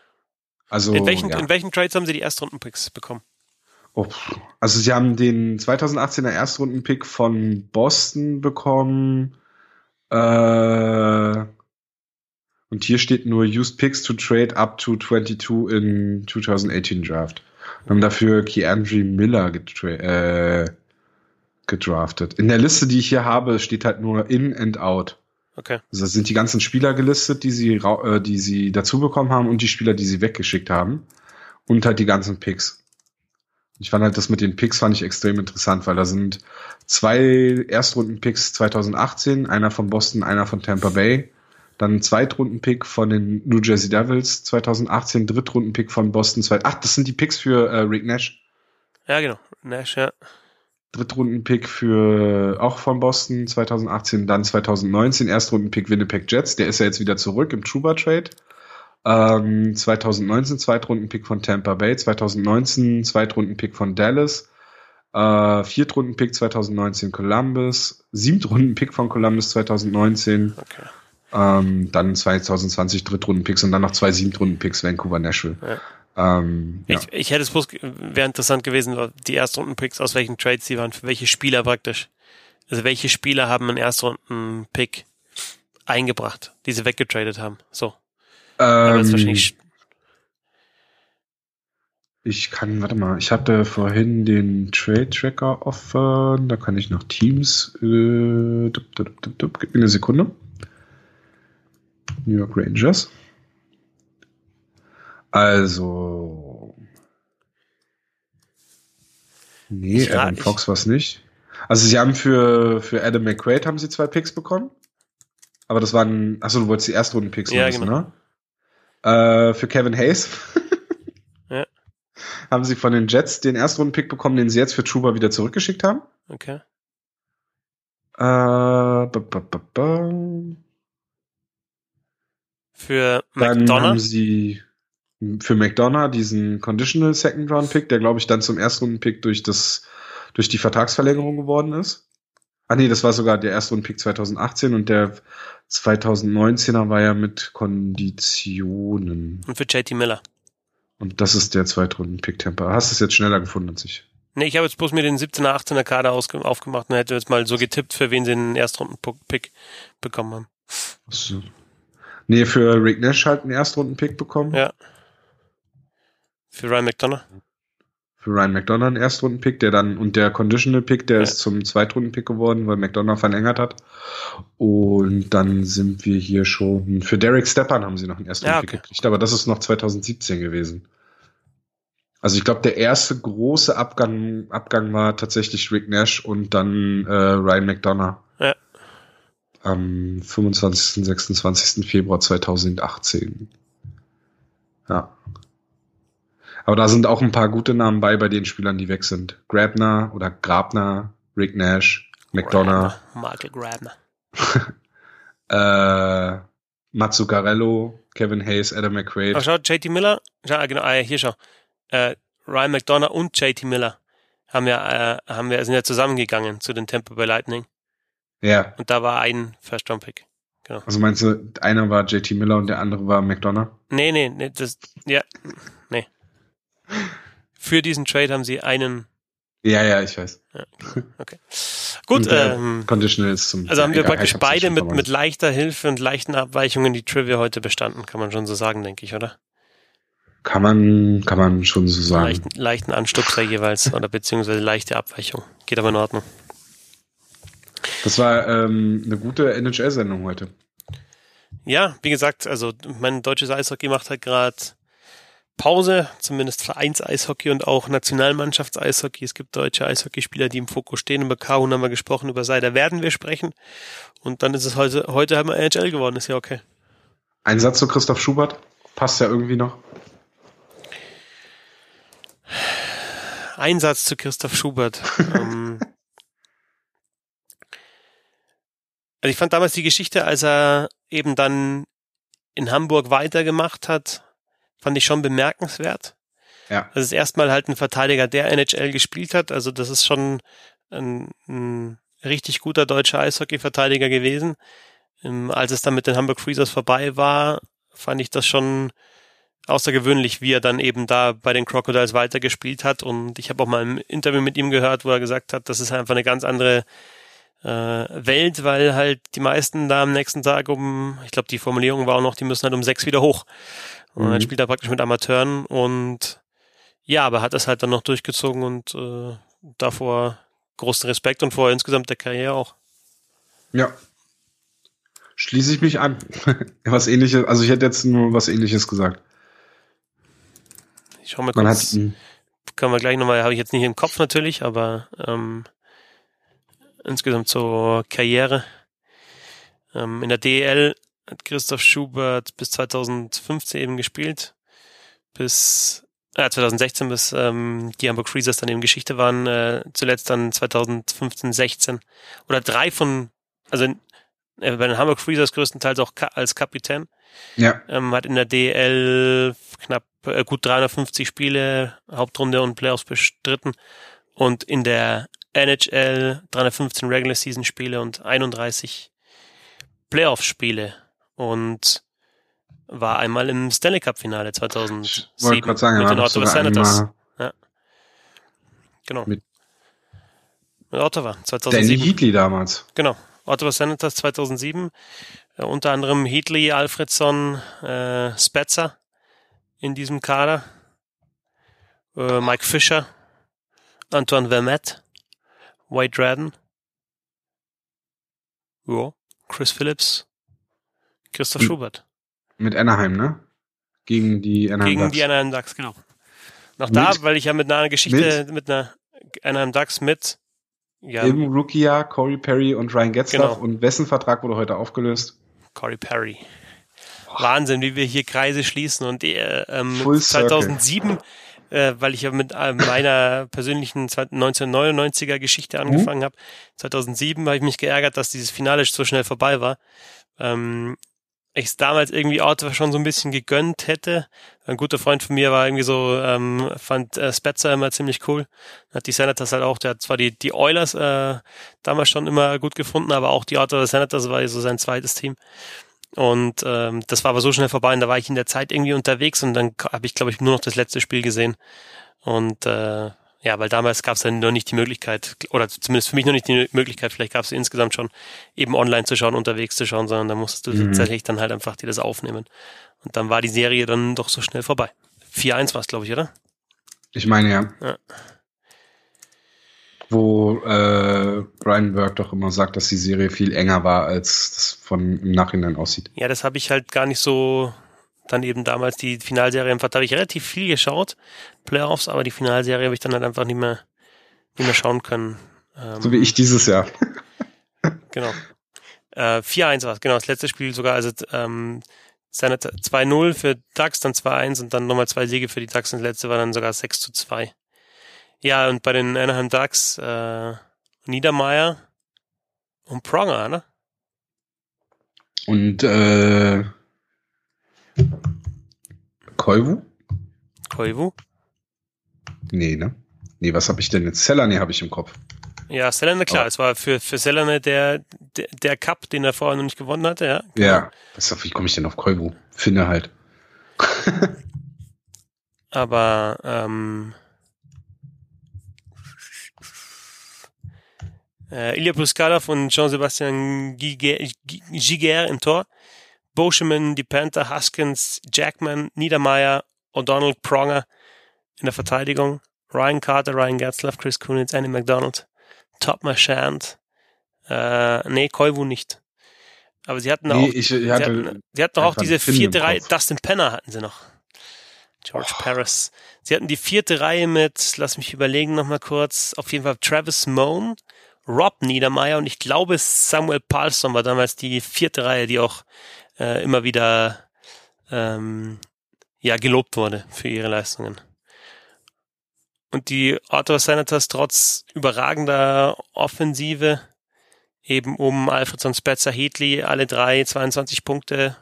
Also in, welchen, ja. in welchen Trades haben sie die Erstrunden-Picks bekommen? Oh, also sie haben den 2018er Erstrundenpick von Boston bekommen. Äh, und hier steht nur used picks to trade up to 22 in 2018 Draft. Wir haben dafür Keandre Miller getra äh, gedraftet. In der Liste, die ich hier habe, steht halt nur in and out. Okay. Also das sind die ganzen Spieler gelistet, die sie, äh, die sie dazu bekommen haben und die Spieler, die sie weggeschickt haben. Und halt die ganzen Picks. Ich fand halt das mit den Picks fand ich extrem interessant, weil da sind zwei Erstrunden-Picks 2018, einer von Boston, einer von Tampa Bay. Dann ein Zweitrunden-Pick von den New Jersey Devils 2018, Drittrunden-Pick von Boston. Zwei, ach, das sind die Picks für äh, Rick Nash. Ja, genau. Nash, ja. Drittrunden-Pick für auch von Boston 2018, dann 2019 Erstrunden-Pick Winnipeg Jets, der ist ja jetzt wieder zurück im Truba Trade. Ähm, 2019 Zweitrunden-Pick von Tampa Bay, 2019 Zweitrunden-Pick von Dallas, äh, Viertrunden-Pick 2019 Columbus, Siebtrunden-Pick von Columbus 2019, Okay. Ähm, dann 2020 Drittrunden-Picks und dann noch zwei Siebtrunden-Picks Vancouver Nashville. Ähm, ja. Ich, ich hätte es bloß, wäre interessant gewesen, die Erstrunden-Picks, aus welchen Trades sie waren, für welche Spieler praktisch. Also welche Spieler haben einen Erstrunden-Pick eingebracht, die sie weggetradet haben. So. Aber das ist Ähm, wahrscheinlich, Ich kann, warte mal, ich hatte vorhin den Trade Tracker offen, da kann ich noch Teams, äh, dup, dup, dup, dup, gib mir eine Sekunde. New York Rangers. Also. Nee, Ich Adam Fox war's nicht. Also sie haben für, für Adam McQuaid haben sie zwei Picks bekommen. Aber das waren, achso, du wolltest die Erstrunden-Picks Ja, wissen, genau. ne? Äh, für Kevin Hayes. Ja. Haben sie von den Jets den Erstrunden-Pick bekommen, den sie jetzt für Truba wieder zurückgeschickt haben. okay. Äh, ba, ba, ba. Für Dann McDonough, haben sie für McDonough diesen Conditional Second Round Pick, der glaube ich dann zum Erstrunden Pick durch das durch die Vertragsverlängerung geworden ist. Ah nee, das war sogar der erste Rundenpick 2018 und der 2019er war ja mit Konditionen. Und für JT Miller. Und das ist der Zweitrunden-Pick Tampa. Hast du es jetzt schneller gefunden als ich? Nee, ich habe jetzt bloß mir den 17er, 18er Kader aufgemacht und hätte jetzt mal so getippt, für wen sie den Erstrunden-Pick bekommen haben. Achso. Nee, für Rick Nash halt einen Erstrunden-Pick bekommen. Ja. Für Ryan McDonough. Für Ryan McDonough einen Erstrunden-Pick, der dann, und der Conditional-Pick, der ja. ist zum Zweitrunden-Pick geworden, weil McDonough verlängert hat. Und dann sind wir hier schon, für Derek Stepan haben sie noch einen Erstrunden-Pick ja, okay. gekriegt, aber das ist noch 2017 gewesen. Also ich glaube, der erste große Abgang, Abgang war tatsächlich Rick Nash und dann äh, Ryan McDonough. Am 25. 26. Februar 2018. Ja. Aber da sind auch ein paar gute Namen bei, bei den Spielern, die weg sind. Grabner oder Grabner, Rick Nash, McDonough. Michael Grabner. äh, Mazzucarello, Kevin Hayes, Adam McQuaid. Ach, schau, JT Miller. Ja, genau, ah, hier schau äh, Ryan McDonough und JT Miller haben ja, äh, haben wir, sind ja zusammengegangen zu den Tampa Bay Lightning. Ja. Und da war ein First Round Pick. Genau. Also meinst du, einer war JT Miller und der andere war McDonough? Nee, nee, nee, das, ja, nee. Für diesen Trade haben sie einen. Ja, ja, ich weiß. Ja, okay. Gut, ähm, Conditional ist zum Also haben wir praktisch beide mit, mit leichter Hilfe und leichten Abweichungen die Trivia heute bestanden, kann man schon so sagen, denke ich, oder? Kann man, kann man schon so sagen. Leichten, leichten Anstupser jeweils oder beziehungsweise leichte Abweichung. Geht aber in Ordnung. Das war ähm, eine gute NHL-Sendung heute. Ja, wie gesagt, also mein deutsches Eishockey macht halt gerade Pause, zumindest Vereins-Eishockey und auch Nationalmannschafts-Eishockey. Es gibt deutsche Eishockeyspieler, die im Fokus stehen. Über Kahun haben wir gesprochen, über Seider werden wir sprechen. Und dann ist es heute, heute haben wir NHL geworden, ist ja okay. Ein Satz zu Christoph Schubert, passt ja irgendwie noch. Einsatz zu Christoph Schubert. ähm, also ich fand damals die Geschichte, als er eben dann in Hamburg weitergemacht hat, fand ich schon bemerkenswert. Ja. Das ist erstmal halt ein Verteidiger, der NHL gespielt hat. Also das ist schon ein, ein richtig guter deutscher Eishockey-Verteidiger gewesen. Ähm, als es dann mit den Hamburg Freezers vorbei war, fand ich das schon außergewöhnlich, wie er dann eben da bei den Crocodiles weitergespielt hat. Und ich habe auch mal ein Interview mit ihm gehört, wo er gesagt hat, das ist einfach eine ganz andere äh, Welt, weil halt die meisten da am nächsten Tag um, ich glaube, die Formulierung war auch noch, die müssen halt um sechs wieder hoch. Und mhm. dann spielt er praktisch mit Amateuren und ja, aber hat das halt dann noch durchgezogen und äh, davor großen Respekt und vor insgesamt der Karriere auch. Ja. Schließe ich mich an. was ähnliches, also ich hätte jetzt nur was ähnliches gesagt. Ich schau mal kurz. Man hat, können wir gleich nochmal, habe ich jetzt nicht im Kopf natürlich, aber ähm, insgesamt zur Karriere. Ähm, in der DL hat Christoph Schubert bis 2015 eben gespielt. Bis äh, 2016, bis ähm, die Hamburg Freezers dann eben Geschichte waren. Äh, zuletzt dann 2015, 16. Oder drei von, also äh, bei den Hamburg Freezers größtenteils auch ka als Kapitän. Ja. Ähm, hat in der DL knapp äh, gut 350 Spiele, Hauptrunde und Playoffs bestritten und in der NHL 315 Regular Season Spiele und 31 Playoff Spiele und war einmal im Stanley Cup Finale 2007 sagen, mit den Ottawa Senators. Ja. Genau. Mit, mit Ottawa 2007. Danny Heatley damals. Genau. Ottawa Senators 2007 äh, unter anderem Heatley, Alfredson, äh, Spetzer in diesem Kader. Äh, Mike Fischer, Antoine Vermette, Wade Redden, ja, Chris Phillips, Christoph Schubert. Mit Anaheim, ne? Gegen die Anaheim Gegen Ducks. die Anaheim Ducks, genau. Noch mit, da, weil ich ja mit einer Geschichte, mit, mit einer Anaheim Ducks mit ja, Im Rookie-Jahr Corey Perry und Ryan Getzlaff genau. und wessen Vertrag wurde heute aufgelöst? Corey Perry. Wahnsinn, wie wir hier Kreise schließen und äh, ähm, 2007 äh, weil ich ja mit äh, meiner persönlichen 1999er Geschichte angefangen mhm. habe. 2007 habe ich mich geärgert, dass dieses Finale so schnell vorbei war. Ähm, ich es damals irgendwie Ottawa schon so ein bisschen gegönnt hätte. Ein guter Freund von mir war irgendwie so, ähm, fand äh, Spetzer immer ziemlich cool. Hat die Senators halt auch, der hat zwar die, die Oilers äh, damals schon immer gut gefunden, aber auch die Ottawa Senators war so sein zweites Team. Und ähm, das war aber so schnell vorbei und da war ich in der Zeit irgendwie unterwegs und dann habe ich, glaube ich, nur noch das letzte Spiel gesehen. Und äh, ja, weil damals gab es dann noch nicht die Möglichkeit, oder zumindest für mich noch nicht die Möglichkeit, vielleicht gab es insgesamt schon, eben online zu schauen, unterwegs zu schauen, sondern da musstest du mhm. tatsächlich dann halt einfach dir das aufnehmen. Und dann war die Serie dann doch so schnell vorbei. 4-1 war es, glaube ich, oder? Ich meine ja. ja. Wo äh, Brian Burke doch immer sagt, dass die Serie viel enger war, als das von im Nachhinein aussieht. Ja, das habe ich halt gar nicht so dann eben damals die Finalserie einfach, da habe ich relativ viel geschaut, Playoffs, aber die Finalserie habe ich dann halt einfach nicht mehr, nicht mehr schauen können. Ähm, so wie ich dieses Jahr. genau. Äh, 4-1 war es, genau, das letzte Spiel sogar, also ähm, 2-0 für Ducks, dann 2-1 und dann nochmal zwei Siege für die Ducks und das letzte war dann sogar 6 zu 2. Ja, und bei den Anaheim Ducks, äh, Niedermeyer und Pronger, ne? Und äh, Koivu? Koivu? Nee, ne? Nee, was habe ich denn jetzt? Selane habe ich im Kopf. Ja, Selane, klar. Oh. Es war für, für Selane der, der, der Cup, den er vorher noch nicht gewonnen hatte, ja. Genau. Ja. Was, wie komme ich denn auf Koivu? Finde halt. Aber, ähm, äh, Ilya Puskadov und Jean-Sebastian Giger im Tor. Boscheman, die Panther, Huskins, Jackman, Niedermeyer, O'Donnell, Pronger in der Verteidigung, Ryan Carter, Ryan Getzlaff, Chris Kunitz, Andy McDonald, Top Marchand, äh, nee, Koivu nicht. Aber sie hatten nee, auch, ich, ich sie, hatten, sie hatten auch diese vierte Reihe, Dustin Penner hatten sie noch. George oh. Paris. Sie hatten die vierte Reihe mit, lass mich überlegen nochmal kurz, auf jeden Fall Travis Moan, Rob Niedermeyer und ich glaube Samuel Paulson war damals die vierte Reihe, die auch äh, immer wieder ähm, ja gelobt wurde für ihre Leistungen. Und die Ottawa Senators trotz überragender Offensive eben um Alfredson, Spetzer, Heatley alle drei 22 Punkte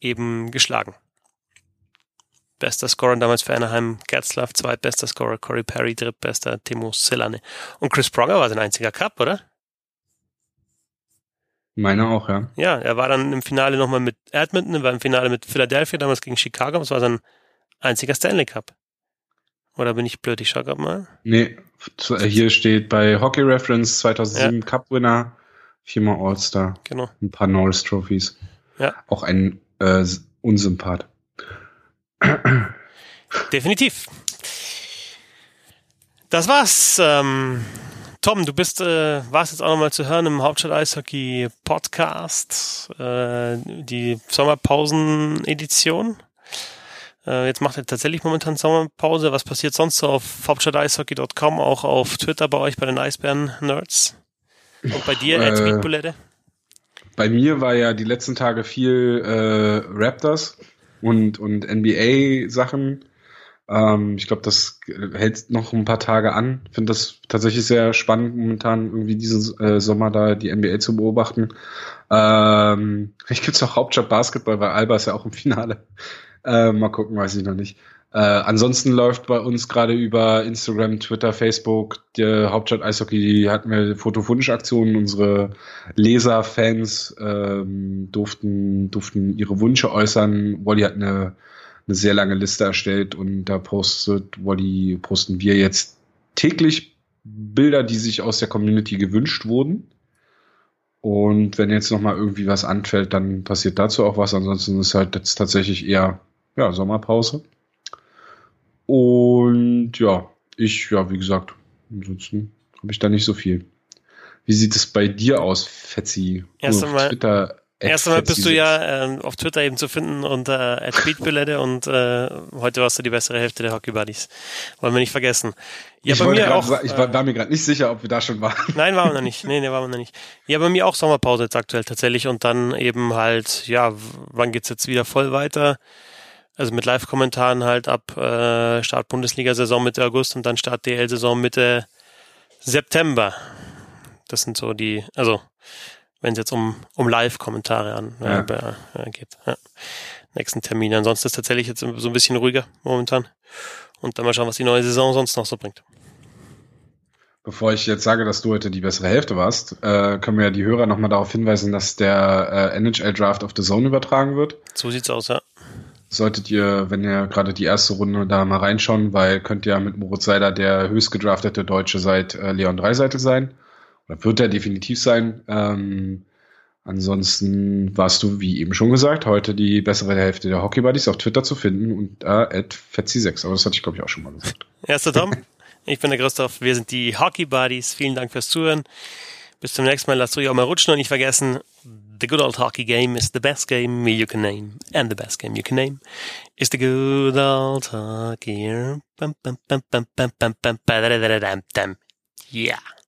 eben geschlagen. Bester Scorer damals für Anaheim, Getzlaff, zweitbester Scorer Corey Perry, drittbester Timo Selane. Und Chris Pronger war sein einziger Cup, oder? Meine auch, ja. Ja, er war dann im Finale nochmal mit Edmonton, er war im Finale mit Philadelphia, damals gegen Chicago. Das war sein einziger Stanley Cup. Oder bin ich blöd? Ich schau grad mal. Nee, hier steht bei Hockey Reference 2007 ja. Cup-Winner, viermal All-Star. Genau. Ein paar Norris Trophies. Ja. Auch ein äh, Unsympath. Definitiv. Das war's. Ähm, Tom, du bist, äh, warst jetzt auch nochmal zu hören im Hauptstadt Eishockey Podcast, äh, die Sommerpausen-Edition. Äh, jetzt macht er tatsächlich momentan Sommerpause. Was passiert sonst so auf hauptstadteishockey.com, auch auf Twitter bei euch, bei den Eisbären-Nerds? Und bei dir, Ed äh, Bei mir war ja die letzten Tage viel äh, Raptors und, und NBA-Sachen ähm, ich glaube, das hält noch ein paar Tage an. Finde das tatsächlich sehr spannend, momentan irgendwie diesen äh, Sommer da die NBA zu beobachten. Ähm, vielleicht gibt's auch Hauptstadt Basketball, weil Alba ist ja auch im Finale. Äh, mal gucken, weiß ich noch nicht. Äh, ansonsten läuft bei uns gerade über Instagram, Twitter, Facebook, die Hauptstadt Eishockey, die hatten wir Fotowunschaktionen. Unsere Leser, Fans ähm, durften, durften ihre Wünsche äußern. Wally hat eine eine sehr lange Liste erstellt und da postet Wally, posten wir jetzt täglich Bilder, die sich aus der Community gewünscht wurden. Und wenn jetzt nochmal irgendwie was anfällt, dann passiert dazu auch was. Ansonsten ist halt jetzt tatsächlich eher ja, Sommerpause. Und ja, ich, ja, wie gesagt, ansonsten habe ich da nicht so viel. Wie sieht es bei dir aus, Fetzi? Erst einmal, Twitter Erst einmal bist du ja äh, auf Twitter eben zu finden unter äh, Beatbillette und äh, heute warst du die bessere Hälfte der Hockey Buddies. Wollen wir nicht vergessen. Ja, ich bei mir auch. Sagen, ich war, war mir gerade nicht sicher, ob wir da schon waren. Nein, waren wir noch nicht. Nee, nee, waren wir noch nicht. Ja, bei mir auch Sommerpause jetzt aktuell tatsächlich und dann eben halt, ja, wann geht's jetzt wieder voll weiter? Also mit Live-Kommentaren halt ab äh, Start Bundesliga-Saison Mitte August und dann Start DL-Saison Mitte September. Das sind so die, also wenn es jetzt um, um Live-Kommentare an Ja. äh, äh, geht. Ja. Nächsten Termin. Ansonsten ist tatsächlich jetzt so ein bisschen ruhiger momentan. Und dann mal schauen, was die neue Saison sonst noch so bringt. Bevor ich jetzt sage, dass du heute die bessere Hälfte warst, äh, können wir ja die Hörer nochmal darauf hinweisen, dass der äh, NHL Draft auf The Zone übertragen wird. So sieht's aus, ja. Solltet ihr, wenn ihr gerade die erste Runde da mal reinschauen, weil könnt ihr mit Moritz Seider der höchst gedraftete Deutsche seit äh, Leon Dreiseitel sein. Oder wird er definitiv sein. Ähm, ansonsten warst du, wie eben schon gesagt, heute die bessere Hälfte der Hockey Buddies auf Twitter zu finden und äh, fetzi6. Aber das hatte ich, glaube ich, auch schon mal gesagt. Erster Tom, ich bin der Christoph, wir sind die Hockey Buddies. Vielen Dank fürs Zuhören. Bis zum nächsten Mal, lasst euch auch mal rutschen und nicht vergessen, the good old hockey game is the best game you can name. And the best game you can name is the good old hockey. Yeah.